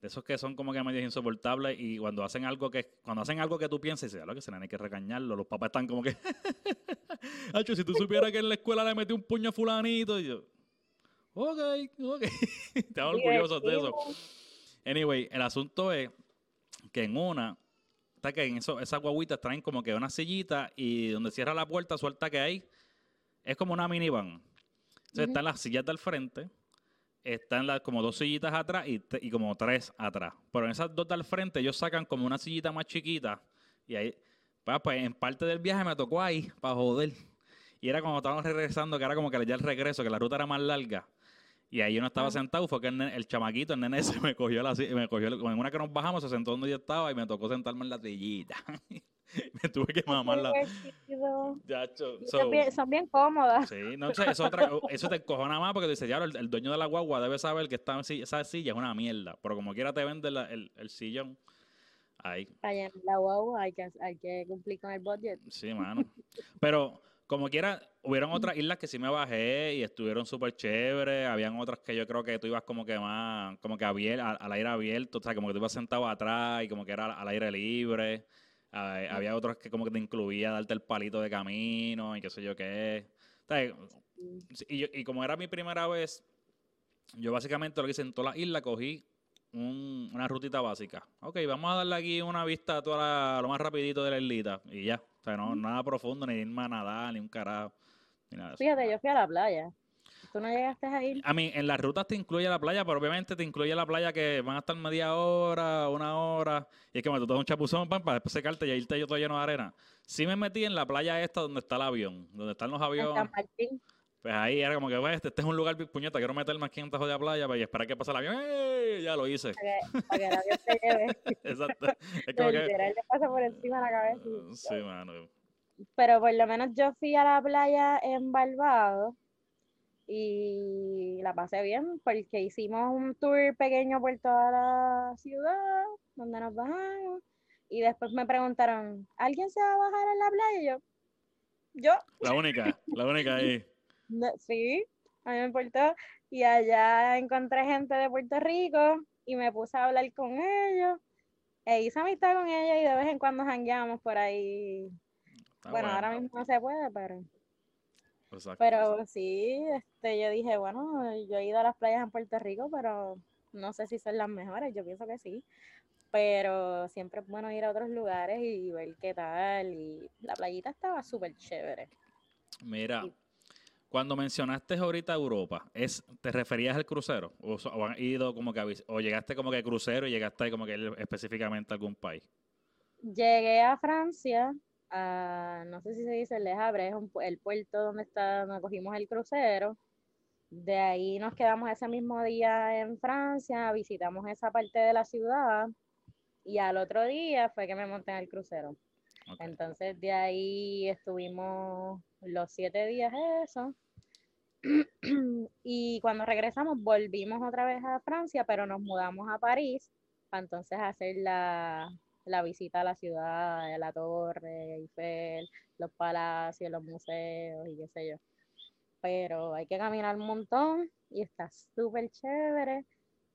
De esos que son como que medio insoportables y cuando hacen algo que cuando hacen algo que tú piensas, dices, "Diablo, que se hay que regañarlo. Los papás están como que Hacho, si tú supieras que en la escuela le metí un puño a fulanito, y yo, ok, ok. Estaba orgulloso de eso. Anyway, el asunto es que en una, está que en eso, esas guaguitas traen como que una sillita y donde cierra la puerta, suelta que hay, es como una minivan. Entonces están las sillas del frente, están las, como dos sillitas atrás y, y como tres atrás. Pero en esas dos del frente ellos sacan como una sillita más chiquita y ahí, pues, pues, en parte del viaje me tocó ahí para joder. Y era como estábamos regresando, que era como que ya el regreso, que la ruta era más larga. Y ahí uno estaba Ah. sentado, fue que el, nene- el chamaquito, el nene ese me cogió la me cogió, en una que nos bajamos, se sentó donde yo estaba y me tocó sentarme en la sillita. me tuve que mamarla. Divertido. Chacho, Y so- son, bien, cómodas. Sí, no sé, eso, otra- eso te encojona más porque dice, ya, el, el dueño de la guagua debe saber que esta, esa silla es una mierda, pero como quiera te vende la- el, el sillón. Ahí, Allá en la guagua hay que, hay que cumplir con el budget. sí, mano. Pero como quiera, hubieron otras islas que sí me bajé y estuvieron súper chéveres. Habían otras que yo creo que tú ibas como que más, como que abier- al, al aire abierto, o sea, como que tú ibas sentado atrás y como que era al, aire libre. Había otras que como que te incluía darte el palito de camino y qué sé yo qué. O sea, Sí, Y, yo- y como era mi primera vez, yo básicamente lo que hice en toda la isla, cogí un- una rutita básica. Ok, vamos a darle aquí una vista a toda la- lo más rapidito de la islita y ya. O sea, no, nada profundo, ni irme a nadar, ni un carajo, ni nada de eso. Fíjate, yo fui a la playa. ¿Tú no llegaste a ir? A mí, en las rutas te incluye la playa, pero obviamente te incluye la playa que van a estar media hora, una hora, y es que me tú te das un chapuzón pam, para después secarte y irte yo todo lleno de arena. Sí me metí en la playa esta donde está el avión, donde están los aviones. San Martín. Pues ahí era como que, "Pues, este, este es un lugar puñeta, quiero meterme aquí en esta jodida playa pues, y esperar que pase el avión. ¡Ey! Ya lo hice. Para que, lleve. Exacto. Es como que... Literal, le pasa por encima de la cabeza. y- Sí, mano. Pero por lo menos yo fui a la playa en Barbados y la pasé bien porque hicimos un tour pequeño por toda la ciudad donde nos bajamos y después me preguntaron, ¿alguien se va a bajar en la playa? Y yo, yo, La única, la única ahí. "No, sí, a mí me importó. Y allá encontré gente de Puerto Rico y me puse a hablar con ellos. E hice amistad con ellos y de vez en cuando jangueamos por ahí. Está bueno, ahora mismo no se puede, pero... Exacto. Pero sí, este, yo dije, bueno, yo he ido a las playas en Puerto Rico, pero no sé si son las mejores, yo pienso que sí. Pero siempre es bueno ir a otros lugares y ver qué tal. Y la playita estaba súper chévere. Mira. Cuando mencionaste ahorita Europa, ¿es, ¿te referías al crucero? ¿O, o han ido como que a o llegaste como que crucero y llegaste como que específicamente a algún país? Llegué a Francia, a, no sé si se dice Le Havre, es un el puerto donde está, donde cogimos el crucero. De ahí nos quedamos ese mismo día en Francia, visitamos esa parte de la ciudad y al otro día fue que me monté en el crucero. Entonces de ahí estuvimos los siete días eso. Y cuando regresamos volvimos otra vez a Francia, pero nos mudamos a París para entonces hacer la, la visita a la ciudad, a la torre, Eiffel, los palacios, los museos y qué sé yo. Pero hay que caminar un montón y está súper chévere.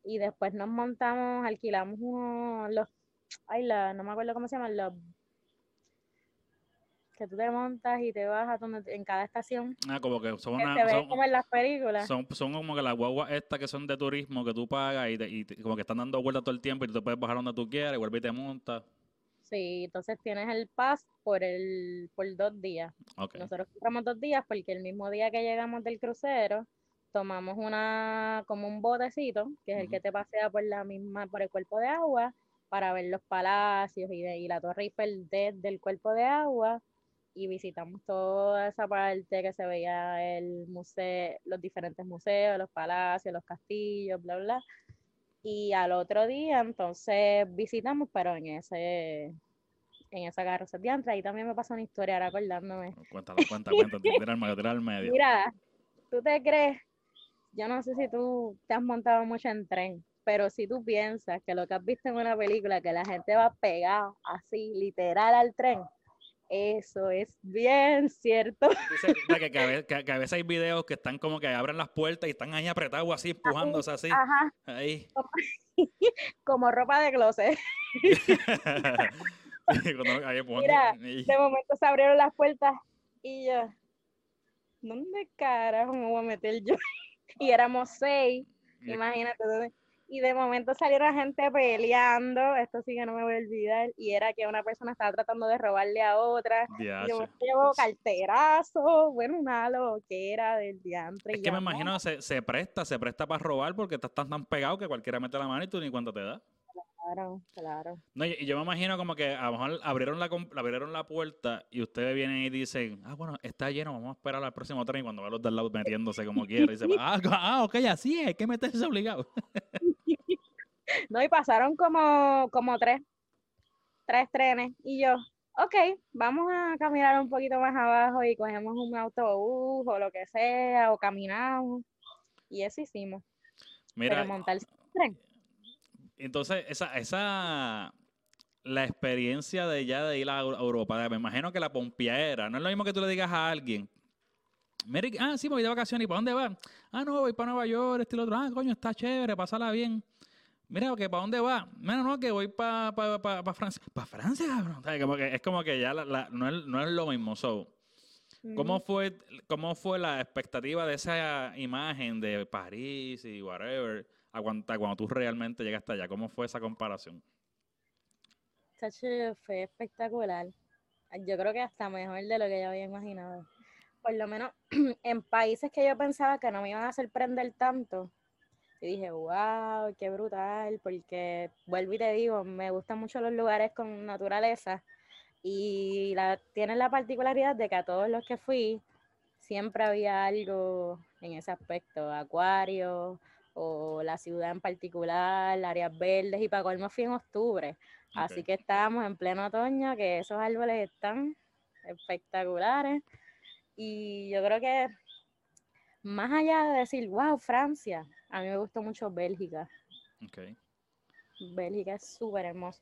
Y después nos montamos, alquilamos unos, los, ay, la, no me acuerdo cómo se llaman, los que tú te montas y te vas a donde, en cada estación, Ah, como que son que una... se ve son- como en las películas. Son, son como que las guaguas estas que son de turismo que tú pagas y, te- y te- como que están dando vueltas todo el tiempo y tú te puedes bajar donde tú quieras y vuelves y te montas. Sí, entonces tienes el pass por el, por dos días. Ok. Nosotros compramos dos días porque el mismo día que llegamos del crucero, tomamos una, como un botecito, que es el que te pasea por la misma, por el cuerpo de agua, para ver los palacios y, de- y la Torre Eiffel desde el cuerpo de agua. Y visitamos toda esa parte que se veía el museo, los diferentes museos, los palacios, los castillos, bla, bla. Y al otro día, entonces visitamos, pero en ese, en esa carroza de ahí también me pasó una historia, ahora acordándome. Cuéntalo, cuenta, cuenta. Tira al medio. Mira, ¿tú te crees? Yo no sé si tú te has montado mucho en tren, pero si tú piensas que lo que has visto en una película, que la gente va pegada así, literal al tren, eso es bien cierto. Dice que, que a veces, que- que a veces hay videos que están como que abren las puertas y están ahí apretados así, empujándose así. Ajá, Ahí. como ropa de closet. Mira, De momento se abrieron las puertas y yo, ¿dónde carajo me voy a meter yo? y éramos seis, imagínate. Y de momento salieron gente peleando, esto sí que no me voy a olvidar, y era que una persona estaba tratando de robarle a otra. yo llevo carterazo, bueno, una loquera del diantre. Es que me imagino se, se presta, se presta para robar porque estás tan, pegado que cualquiera mete la mano y tú ni cuánto te da. Claro, claro. No, y yo me imagino como que a lo mejor abrieron la, abrieron la puerta y ustedes vienen y dicen, ah, bueno, está lleno, vamos a esperar al próximo tren y cuando ve los del lado metiéndose como quiera, y dice, ah, ah, ok, así es, hay que meterse obligado. no, y pasaron como, como tres, tres trenes y yo, ok, vamos a caminar un poquito más abajo y cogemos un autobús o lo que sea, o caminamos. Y eso hicimos. Mira, Pero montar el tren entonces, esa, esa, la experiencia de ya de ir a Europa, me imagino que la pompiera, no es lo mismo que tú le digas a alguien, ah, sí, voy de vacaciones, ¿y para dónde va? Ah, no, voy para Nueva York, este y otro, ah, coño, está chévere, pásala bien. Mira, que ¿para dónde va? Mira, no, que voy para pa, pa, Francia. ¿Para Francia, cabrón? es como que ya no, es, no, es, lo mismo. So, ¿cómo, fue, ¿Cómo fue la expectativa de esa imagen de París y whatever? aguanta cuando tú realmente llegaste allá? ¿Cómo fue esa comparación? fue espectacular. Yo creo que hasta mejor de lo que yo había imaginado. Por lo menos en países que yo pensaba que no me iban a sorprender tanto, y dije, wow, qué brutal, porque vuelvo y te digo, me gustan mucho los lugares con naturaleza y la, tienen la particularidad de que a todos los que fui siempre había algo en ese aspecto, acuarios, o la ciudad en particular, áreas verdes, y para colmo fui en octubre. Así que estábamos en pleno otoño, que esos árboles están espectaculares. Y yo creo que más allá de decir, wow, Francia, a mí me gustó mucho Bélgica. Bélgica es súper hermoso.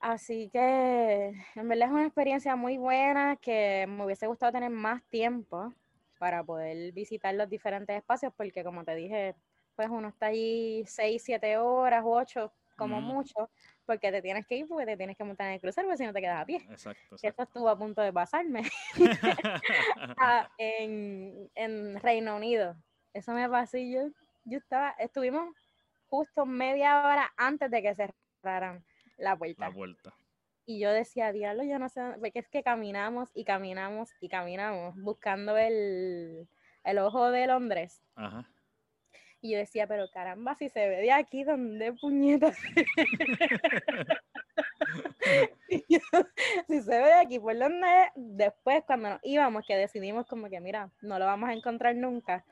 Así que en verdad es una experiencia muy buena que me hubiese gustado tener más tiempo para poder visitar los diferentes espacios, porque como te dije, pues uno está allí seis, siete horas, ocho, como mucho, porque te tienes que ir, porque te tienes que montar en el crucero, porque si no te quedas a pie. Exacto. Eso estuvo a punto de pasarme ah, en, en, Reino Unido. Eso me pasó y yo, yo estaba, estuvimos justo media hora antes de que cerraran la puerta. La vuelta. Y yo decía, diablo, yo no sé, porque es que caminamos y caminamos y caminamos buscando el, ojo de Londres. Ajá. Y yo decía, pero caramba, si se ve de aquí, ¿dónde puñetas? si se ve de aquí, ¿por dónde? Después, cuando nos íbamos, que decidimos como que, mira, no lo vamos a encontrar nunca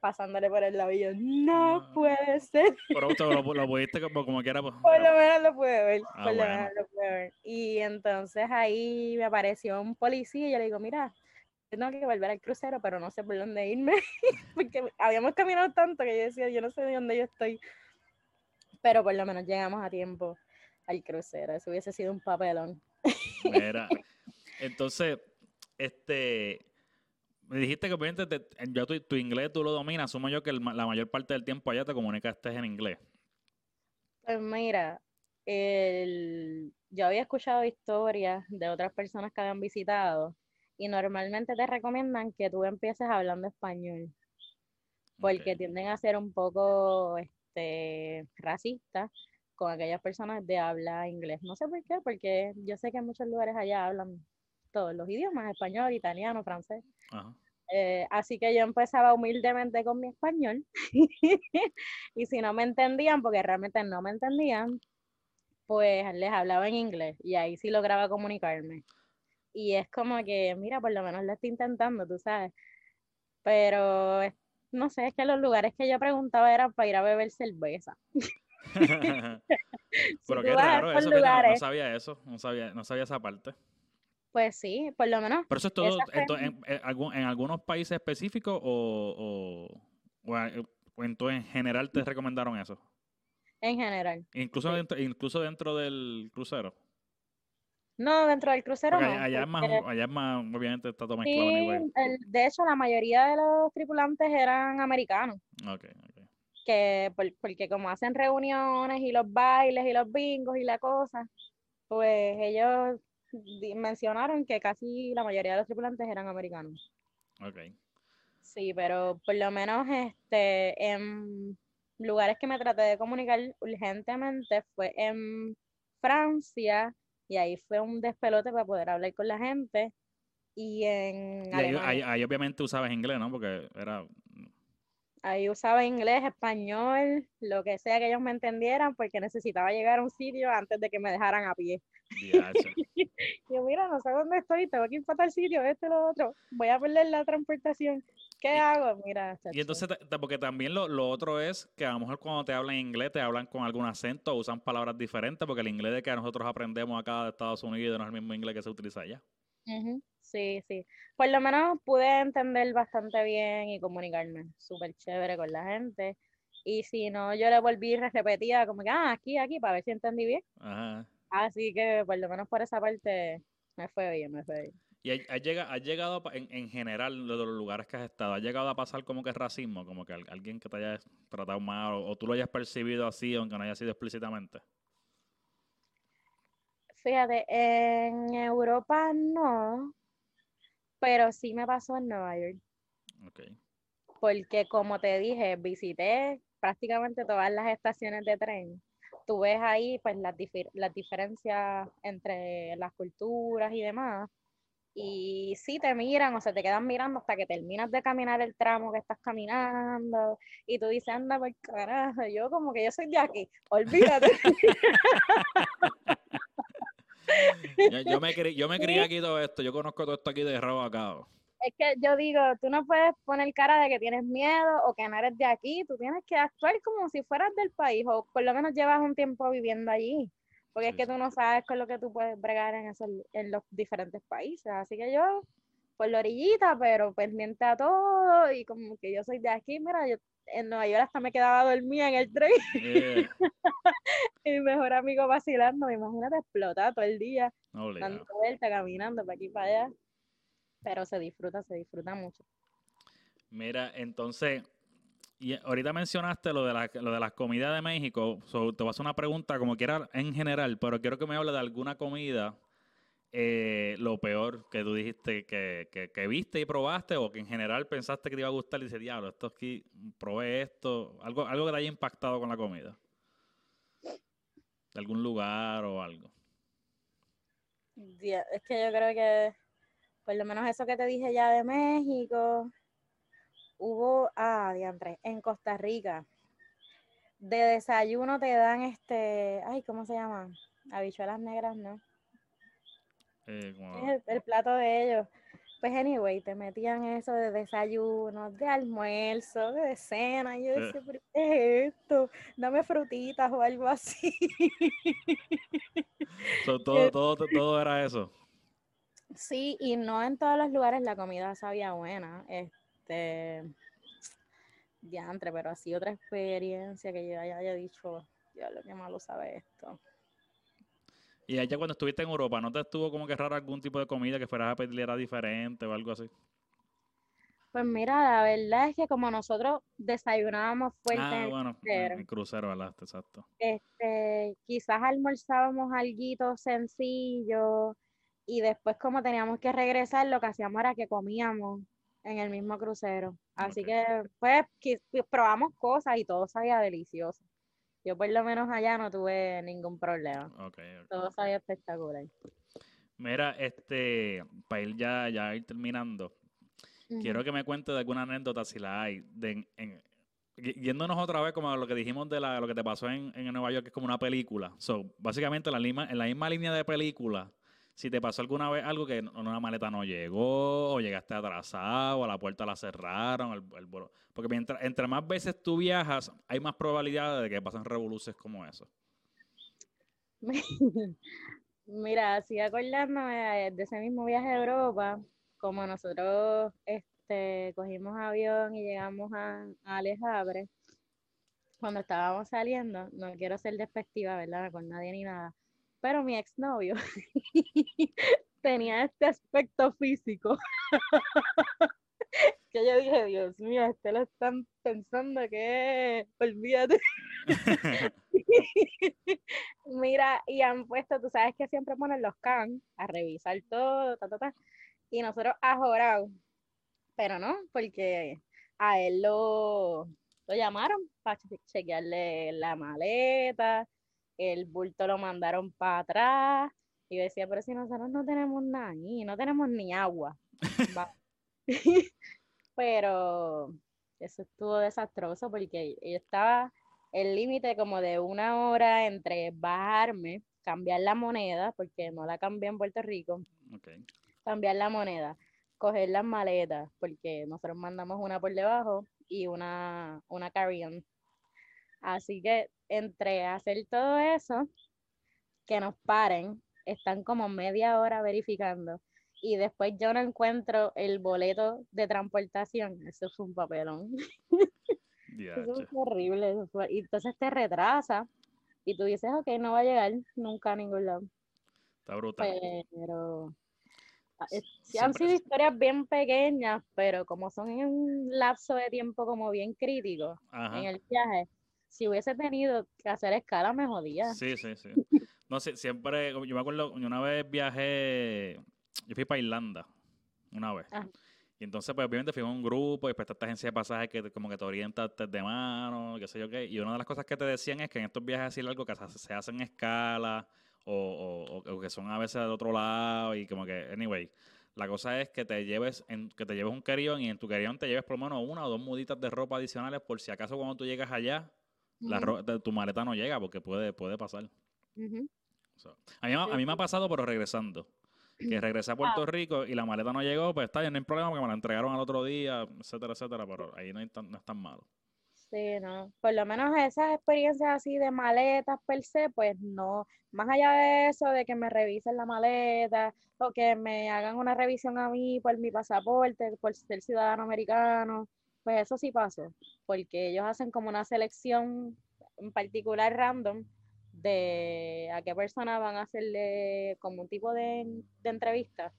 pasándole por el lado no, puede ser. Pero usted lo, lo pudiste como, como quiera. Pues, por lo menos lo pude ver. Ah, por lo menos lo pude ver. Y entonces ahí me apareció un policía y yo le digo, mira, tengo que volver al crucero, pero no sé por dónde irme. Porque habíamos caminado tanto que yo decía, yo no sé de dónde yo estoy. Pero por lo menos llegamos a tiempo al crucero. Eso hubiese sido un papelón. Mira, entonces, este, me dijiste que obviamente ya tu, inglés tú lo dominas, asumo yo que la mayor parte del tiempo allá te comunicaste en inglés. Pues mira, yo había escuchado historias de otras personas que habían visitado y normalmente te recomiendan que tú empieces hablando español porque tienden a ser un poco este, racistas con aquellas personas de habla inglés. No sé por qué, porque yo sé que en muchos lugares allá hablan todos los idiomas, español, italiano, francés. Eh, así que yo empezaba humildemente con mi español y si no me entendían, porque realmente no me entendían, pues les hablaba en inglés y ahí sí lograba comunicarme. Y es como que, mira, por lo menos lo estoy intentando, tú sabes. Pero no sé, es que los lugares que yo preguntaba eran para ir a beber cerveza. Pero qué raro, eso que no, sabía eso, no sabía, no sabía esa parte. Pues sí, por lo menos. ¿Pero eso es todo en, en, algunos países específicos o, o, en, general te recomendaron eso? En general. Incluso, dentro, incluso dentro del crucero. No, dentro del crucero no. Allá, es más, allá es más, obviamente está todo mezclado. Sí, de hecho, la mayoría de los tripulantes eran americanos. Ok, ok. Que, porque como hacen reuniones y los bailes y los bingos y la cosa, pues ellos mencionaron que casi la mayoría de los tripulantes eran americanos. Ok. Sí, pero por lo menos este, en lugares que me traté de comunicar urgentemente fue en Francia y ahí fue un despelote para poder hablar con la gente. Y en Y ahí, ahí- ahí obviamente usabas inglés, ¿no? Porque era... ahí usaba inglés, español, lo que sea que ellos me entendieran, porque necesitaba llegar a un sitio antes de que me dejaran a pie. Y yo, mira, no sé dónde estoy, tengo que ir para tal sitio, este, lo otro, voy a perder la transportación. ¿Qué Y- hago? Mira, Y chacho. entonces, ta- ta- porque también lo, lo otro es que a lo mejor cuando te hablan inglés, te hablan con algún acento, usan palabras diferentes, porque el inglés de que nosotros aprendemos acá de Estados Unidos no es el mismo inglés que se utiliza allá. Ujú, Sí, sí. Por lo menos pude entender bastante bien y comunicarme súper chévere con la gente. Y si no, yo le volví y repetía como que, ah, aquí, aquí, para ver si entendí bien. Ajá. Así que por lo menos por esa parte me fue bien, me fue bien. Y has, has llega- has llegado, pa- en, en general, de los lugares que has estado, ¿has llegado a pasar como que racismo? Como que al- alguien que te haya tratado mal o, o tú lo hayas percibido así, aunque no haya sido explícitamente. Fíjate, en Europa no, pero sí me pasó en Nueva York. Ok. porque como te dije, visité prácticamente todas las estaciones de tren. Tú ves ahí pues las, difer- las diferencias entre las culturas y demás. Y sí te miran o se te quedan mirando hasta que terminas de caminar el tramo que estás caminando y tú dices, anda por carajo, yo como que yo soy de aquí, olvídate. Yo, yo me, yo me crié aquí todo esto, yo conozco todo esto aquí de rabo a cabo. Es que yo digo, tú no puedes poner cara de que tienes miedo o que no eres de aquí, tú tienes que actuar como si fueras del país o por lo menos llevas un tiempo viviendo allí, porque es que tú no sabes con lo que tú puedes bregar en, esos, en los diferentes países, así que yo por la orillita, pero pendiente a todo y como que yo soy de aquí, mira, yo en Nueva York hasta me quedaba dormida en el tren Eh, mi mejor amigo vacilando, imagínate explotar todo el día, dando vueltas, caminando para aquí y para allá, pero se disfruta, se disfruta mucho. Mira, entonces, y ahorita mencionaste lo de, la- lo de las comidas de México. So, te voy a hacer una pregunta como quiera en general, pero quiero que me hable de alguna comida, eh, lo peor que tú dijiste que, que, viste y probaste o que en general pensaste que te iba a gustar y dices, diablo, esto aquí, probé esto, algo, algo que te haya impactado con la comida. De algún lugar o algo. Es que yo creo que, por lo menos eso que te dije ya de México, hubo, ah, diantre, en Costa Rica, de desayuno te dan este, ay, ¿cómo se llama? Habichuelas negras, ¿no? Eh, Es el, el plato de ellos. Pues anyway, te metían eso de desayuno, de almuerzo, de cena. Y yo Eh. decía, ¿pero qué es esto? Dame frutitas o algo así. so, todo, todo, todo era eso. Sí, y no en todos los lugares la comida sabía buena. Este, diantre, pero así otra experiencia que yo haya, dicho, lo que malo sabe esto. Y allá cuando estuviste en Europa, ¿no te estuvo como que raro algún tipo de comida que fueras a pedir era diferente o algo así? Pues mira, la verdad es que como nosotros desayunábamos fuerte en Ah, el bueno, en crucero, el crucero, ¿verdad? Exacto. este, quizás almorzábamos algo sencillo y después como teníamos que regresar, lo que hacíamos era que comíamos en el mismo crucero. Así Ok. que pues pues, probamos cosas y todo sabía delicioso. Yo por lo menos allá no tuve ningún problema. Todo sabía espectacular. Mira, este, para ir ya, ya ir terminando, quiero que me cuentes de alguna anécdota, si la hay, de, en- yéndonos otra vez como a lo que dijimos de la, lo que te pasó en, en Nueva York, que es como una película. So, básicamente, la lima- en la misma línea de película, si te pasó alguna vez algo que no- una maleta no llegó, o llegaste atrasado, o a la puerta la cerraron, el, bolo- porque mientras, entre más veces tú viajas, hay más probabilidades de que pasen revoluciones como eso. Mira, así acordándome de de ese mismo viaje a Europa, como nosotros este, cogimos avión y llegamos a, a Alejandre, cuando estábamos saliendo, no quiero ser despectiva, ¿verdad? Con nadie ni nada, pero mi exnovio tenía este aspecto físico que yo dije, Dios mío, este lo están pensando que, olvídate. Mira, y han puesto, tú sabes que siempre ponen los can a revisar todo, ta, ta, ta. Y nosotros ajorado. Pero no, porque a él lo, lo llamaron para chequearle la maleta, el bulto lo mandaron para atrás. Y yo decía, pero si nosotros no tenemos nada ahí, no tenemos ni agua. Pero eso estuvo desastroso porque yo estaba el límite como de una hora entre bajarme, cambiar la moneda, porque no la cambié en Puerto Rico, Okay. cambiar la moneda, coger las maletas, porque nosotros mandamos una por debajo y una, una carry-on. Así que entre hacer todo eso, que nos paren, están como media hora verificando y después yo no encuentro el boleto de transportación. Eso fue un papelón. Eso fue horrible. eso fue- Y entonces te retrasa y tú dices, ok, no va a llegar nunca a ningún lado. Está brutal. Pero ah, es- sí han sido es- historias bien pequeñas, pero como son en un lapso de tiempo como bien crítico Ajá. en el viaje, si hubiese tenido que hacer escala me jodía. Sí, sí, sí. No sé, siempre, yo me acuerdo, una vez viajé, yo fui para Irlanda, una vez. Ajá. Y entonces, pues obviamente fui a un grupo y pues esta agencia de pasajes que como que te orienta de mano, qué sé yo qué. Y una de las cosas que te decían es que en estos viajes así largos que se, hacen escala o, o- o- que son a veces del otro lado y como que, anyway, la cosa es que te lleves en, que te lleves un carry-on y en tu carry-on te lleves por lo menos una o dos muditas de ropa adicionales por si acaso cuando tú llegas allá, la tu maleta no llega porque puede, puede pasar. So, a, mí, me- a mí me ha pasado, pero regresando. Que regresé a Puerto Rico y la maleta no llegó, pues está bien, no hay problema porque me la entregaron al otro día, etcétera, etcétera, pero ahí no, hay tan- no es tan malo. Sí, no. Por lo menos esas experiencias así de maletas per se, pues no. Más allá de eso, de que me revisen la maleta o que me hagan una revisión a mí por mi pasaporte, por ser ciudadano americano, pues eso sí pasó. Porque ellos hacen como una selección en particular random de a qué persona van a hacerle como un tipo de, de entrevista.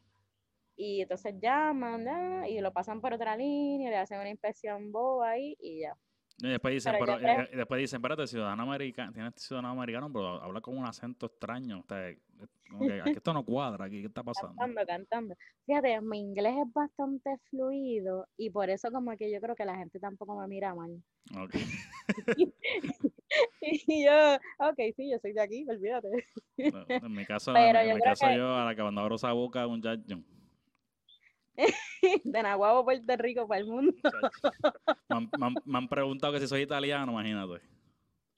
Y entonces llaman ah, y lo pasan por otra línea, le hacen una inspección boba ahí y ya. Y después dicen, Pero pero, yo creo- eh, y después dicen, espérate, ciudadano americano, tienes ciudadano americano, pero habla con un acento extraño. O sea, eh, como que aquí esto no cuadra, aquí, ¿qué está pasando? Cantando, cantando. Fíjate, mi inglés es bastante fluido y por eso como que yo creo que la gente tampoco me mira mal. Ok. Y yo, ok, sí, yo soy de aquí, olvídate. No, En mi caso, en, mi caso que- yo, a la que cuando abro esa boca, un judge, De Nahuabo, Puerto Rico, para el mundo. me, han, me han- me han preguntado que si soy italiano, imagínate.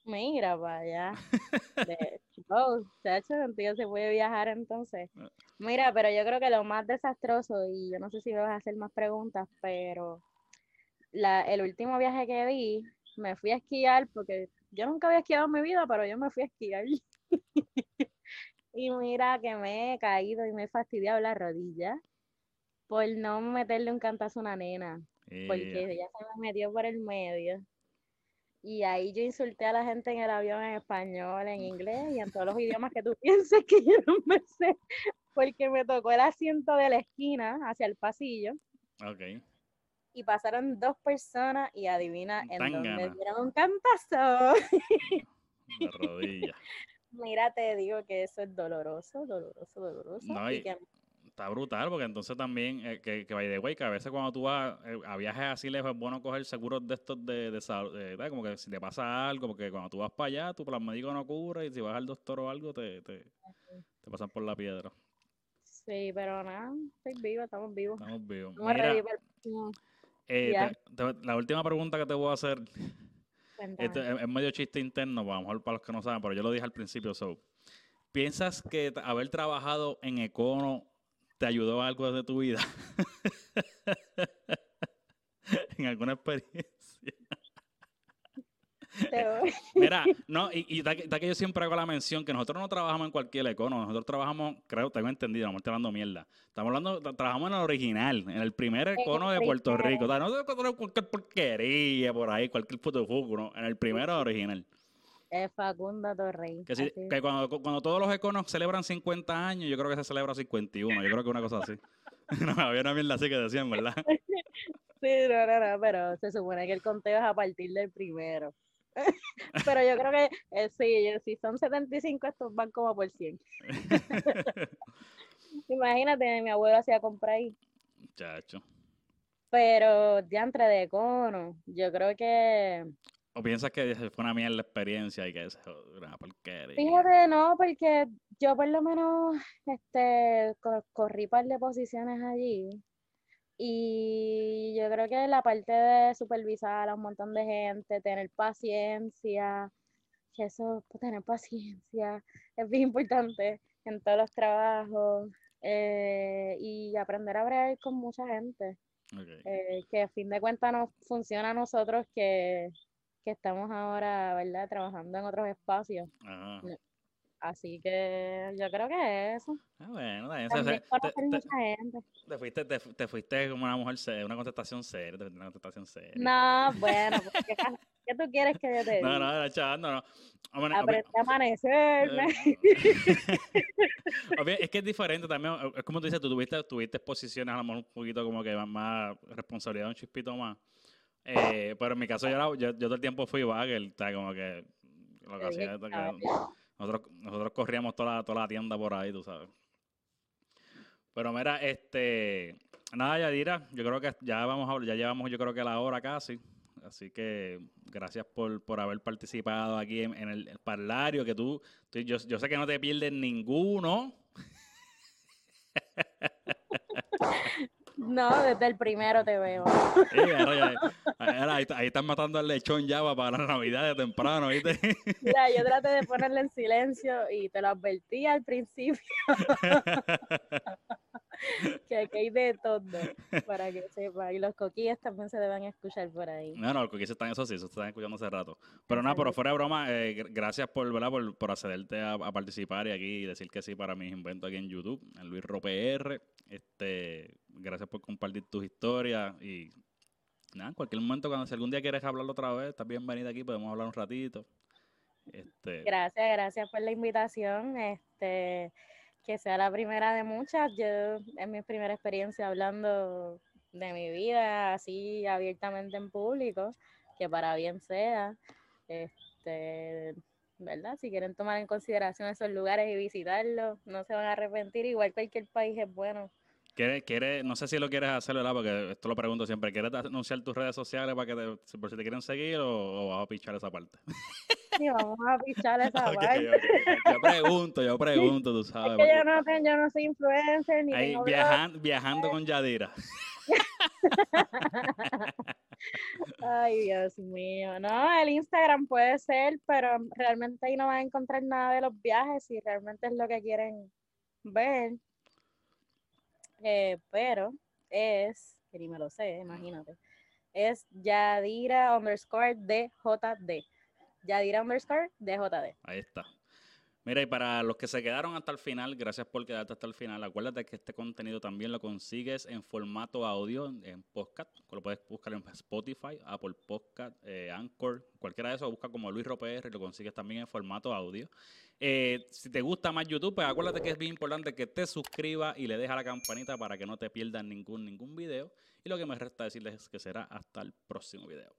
Mira, para allá. De, oh, chacho, contigo se puede viajar entonces. Ah. Mira, pero yo creo que lo más desastroso, y yo no sé si me vas a hacer más preguntas, pero la, el último viaje que di, me fui a esquiar, porque yo nunca había esquiado en mi vida, pero yo me fui a esquiar. Y mira que me he caído y me he fastidiado la rodilla por no meterle un cantazo a una nena porque ella se me metió por el medio. Y ahí yo insulté a la gente en el avión en español, en inglés y en todos los idiomas que tú pienses que yo no me sé, porque me tocó el asiento de la esquina hacia el pasillo ok. y pasaron dos personas y adivina en dónde me dieron un cantazo. La rodilla. Mira, te digo que eso es doloroso, doloroso, doloroso. No, y y- que Está brutal, porque entonces también, eh, que, que by the way, que a veces cuando tú vas eh, a viajes así lejos es bueno coger seguros de estos de, de salud, de- ¿sabes? como que si te pasa algo, porque cuando tú vas para allá, tu plan médico no cubre y si vas al doctor o algo, te, te, te pasan por la piedra. sí, pero nada, estoy viva, estamos vivos. Estamos vivos. Mira, para eh, ya. te- la última pregunta que te voy a hacer, este, es, es medio chiste interno, a lo mejor para los que no saben, pero yo lo dije al principio, so. ¿Piensas que haber trabajado en Econo te ayudó algo de tu vida? en alguna experiencia. Mira, no, y, y da, que, da que yo siempre hago la mención que nosotros no trabajamos en cualquier econo, nosotros trabajamos, creo, tengo entendido, no me estoy hablando mierda. Estamos hablando, tra- trabajamos en el original, en el primer econo de Puerto. Rico. O sea, no cualquier- porquería por ahí, cualquier puto fuco, ¿no? En el primero original. Es Facundo Torrey. Que, si- que cuando, cuando todos los econos celebran 50 años, yo creo que se celebra 51. Yo creo que una cosa así. no, había una mierda así que decían, ¿verdad? Sí, no, no, no, pero se supone que el conteo es a partir del primero. Pero yo creo que eh, sí, si son 75, estos van como por 100. Imagínate, mi abuelo hacía comprar ahí. Chacho. Pero diantre de cono, yo creo que... ¿O piensas que fue una mierda la experiencia y que es una porquería? Fíjate, no, porque yo por lo menos este, corrí par de posiciones allí y yo creo que la parte de supervisar a un montón de gente, tener paciencia, que eso, pues, tener paciencia es bien importante en todos los trabajos eh, y aprender a bregar con mucha gente. Eh, que a fin de cuentas nos funciona a nosotros que, que estamos ahora, ¿verdad? Trabajando en otros espacios. Así que yo creo que eso. Ah, bueno, también, te, fuiste, te, fuiste como una mujer seria, una contestación seria, una contestación seria. No, bueno, pues, ¿qué, ¿qué, tú quieres que yo te diga? No, no, era chavando, no. Aprende a amanecerme. es que es diferente también, es como tú dices, tú tuviste, tuviste posiciones a lo mejor un poquito como que más, más responsabilidad, un chispito más. Eh, pero en mi caso yo, era, yo, yo, todo el tiempo fui bagel, está como que lo que hacía nosotros, nosotros corríamos toda la, toda la tienda por ahí, tú sabes. Pero mira, este, nada, Yadira, yo creo que ya vamos a, ya llevamos yo creo que la hora casi. Así que gracias por, por haber participado aquí en, el, parlario, que tú, yo, yo, sé que no te pierdes ninguno. No, desde el primero te veo. ahí, están matando al lechón ya para la Navidad de temprano, ¿viste? Mira, yo traté de ponerle en silencio y te lo advertí al principio. que aquí hay de todo, para que sepa. Y los coquillas también se deben escuchar por ahí. No, no, los coquillas están, eso sí, eso están escuchando hace rato. Pero nada, pero fuera de broma, eh, gracias por, ¿verdad? por, por accederte a, participar y aquí decir que sí para mis inventos aquí en YouTube, en Luis R Este, gracias por compartir tus historias y nada, en cualquier momento, cuando si algún día quieres hablarlo otra vez, estás bienvenida aquí, podemos hablar un ratito. Este... Gracias, gracias por la invitación. Este, que sea la primera de muchas. Yo, es mi primera experiencia hablando de mi vida así abiertamente en público, que para bien sea. Este, ¿verdad? Si quieren tomar en consideración esos lugares y visitarlos, no se van a arrepentir. Igual cualquier país es bueno. ¿Quiere, quiere, no sé si lo quieres hacer, ¿verdad? Porque esto lo pregunto siempre. ¿Quieres anunciar tus redes sociales para que te, por si te quieren seguir o, vas a pichar esa parte? Sí, vamos a pichar esa parte. Yo pregunto, yo pregunto, tú sabes. Es que yo, no, yo no soy influencer ni Ahí, viajando con Yadira. Ay, Dios mío. No, el Instagram puede ser, pero realmente ahí no van a encontrar nada de los viajes si realmente es lo que quieren ver. Eh, pero es, que ni me lo sé, imagínate, es Yadira underscore DJD. Yadira underscore DJD. Ahí está. Mira, y para los que se quedaron hasta el final, gracias por quedarte hasta el final. Acuérdate que este contenido también lo consigues en formato audio, en podcast. Lo puedes buscar en Spotify, Apple Podcast, eh, Anchor, cualquiera de esos. Busca como Luis Roper y lo consigues también en formato audio. Eh, si te gusta más YouTube, pues acuérdate que es bien importante que te suscribas y le dejas la campanita para que no te pierdas ningún, ningún video. Y lo que me resta decirles es que será hasta el próximo video.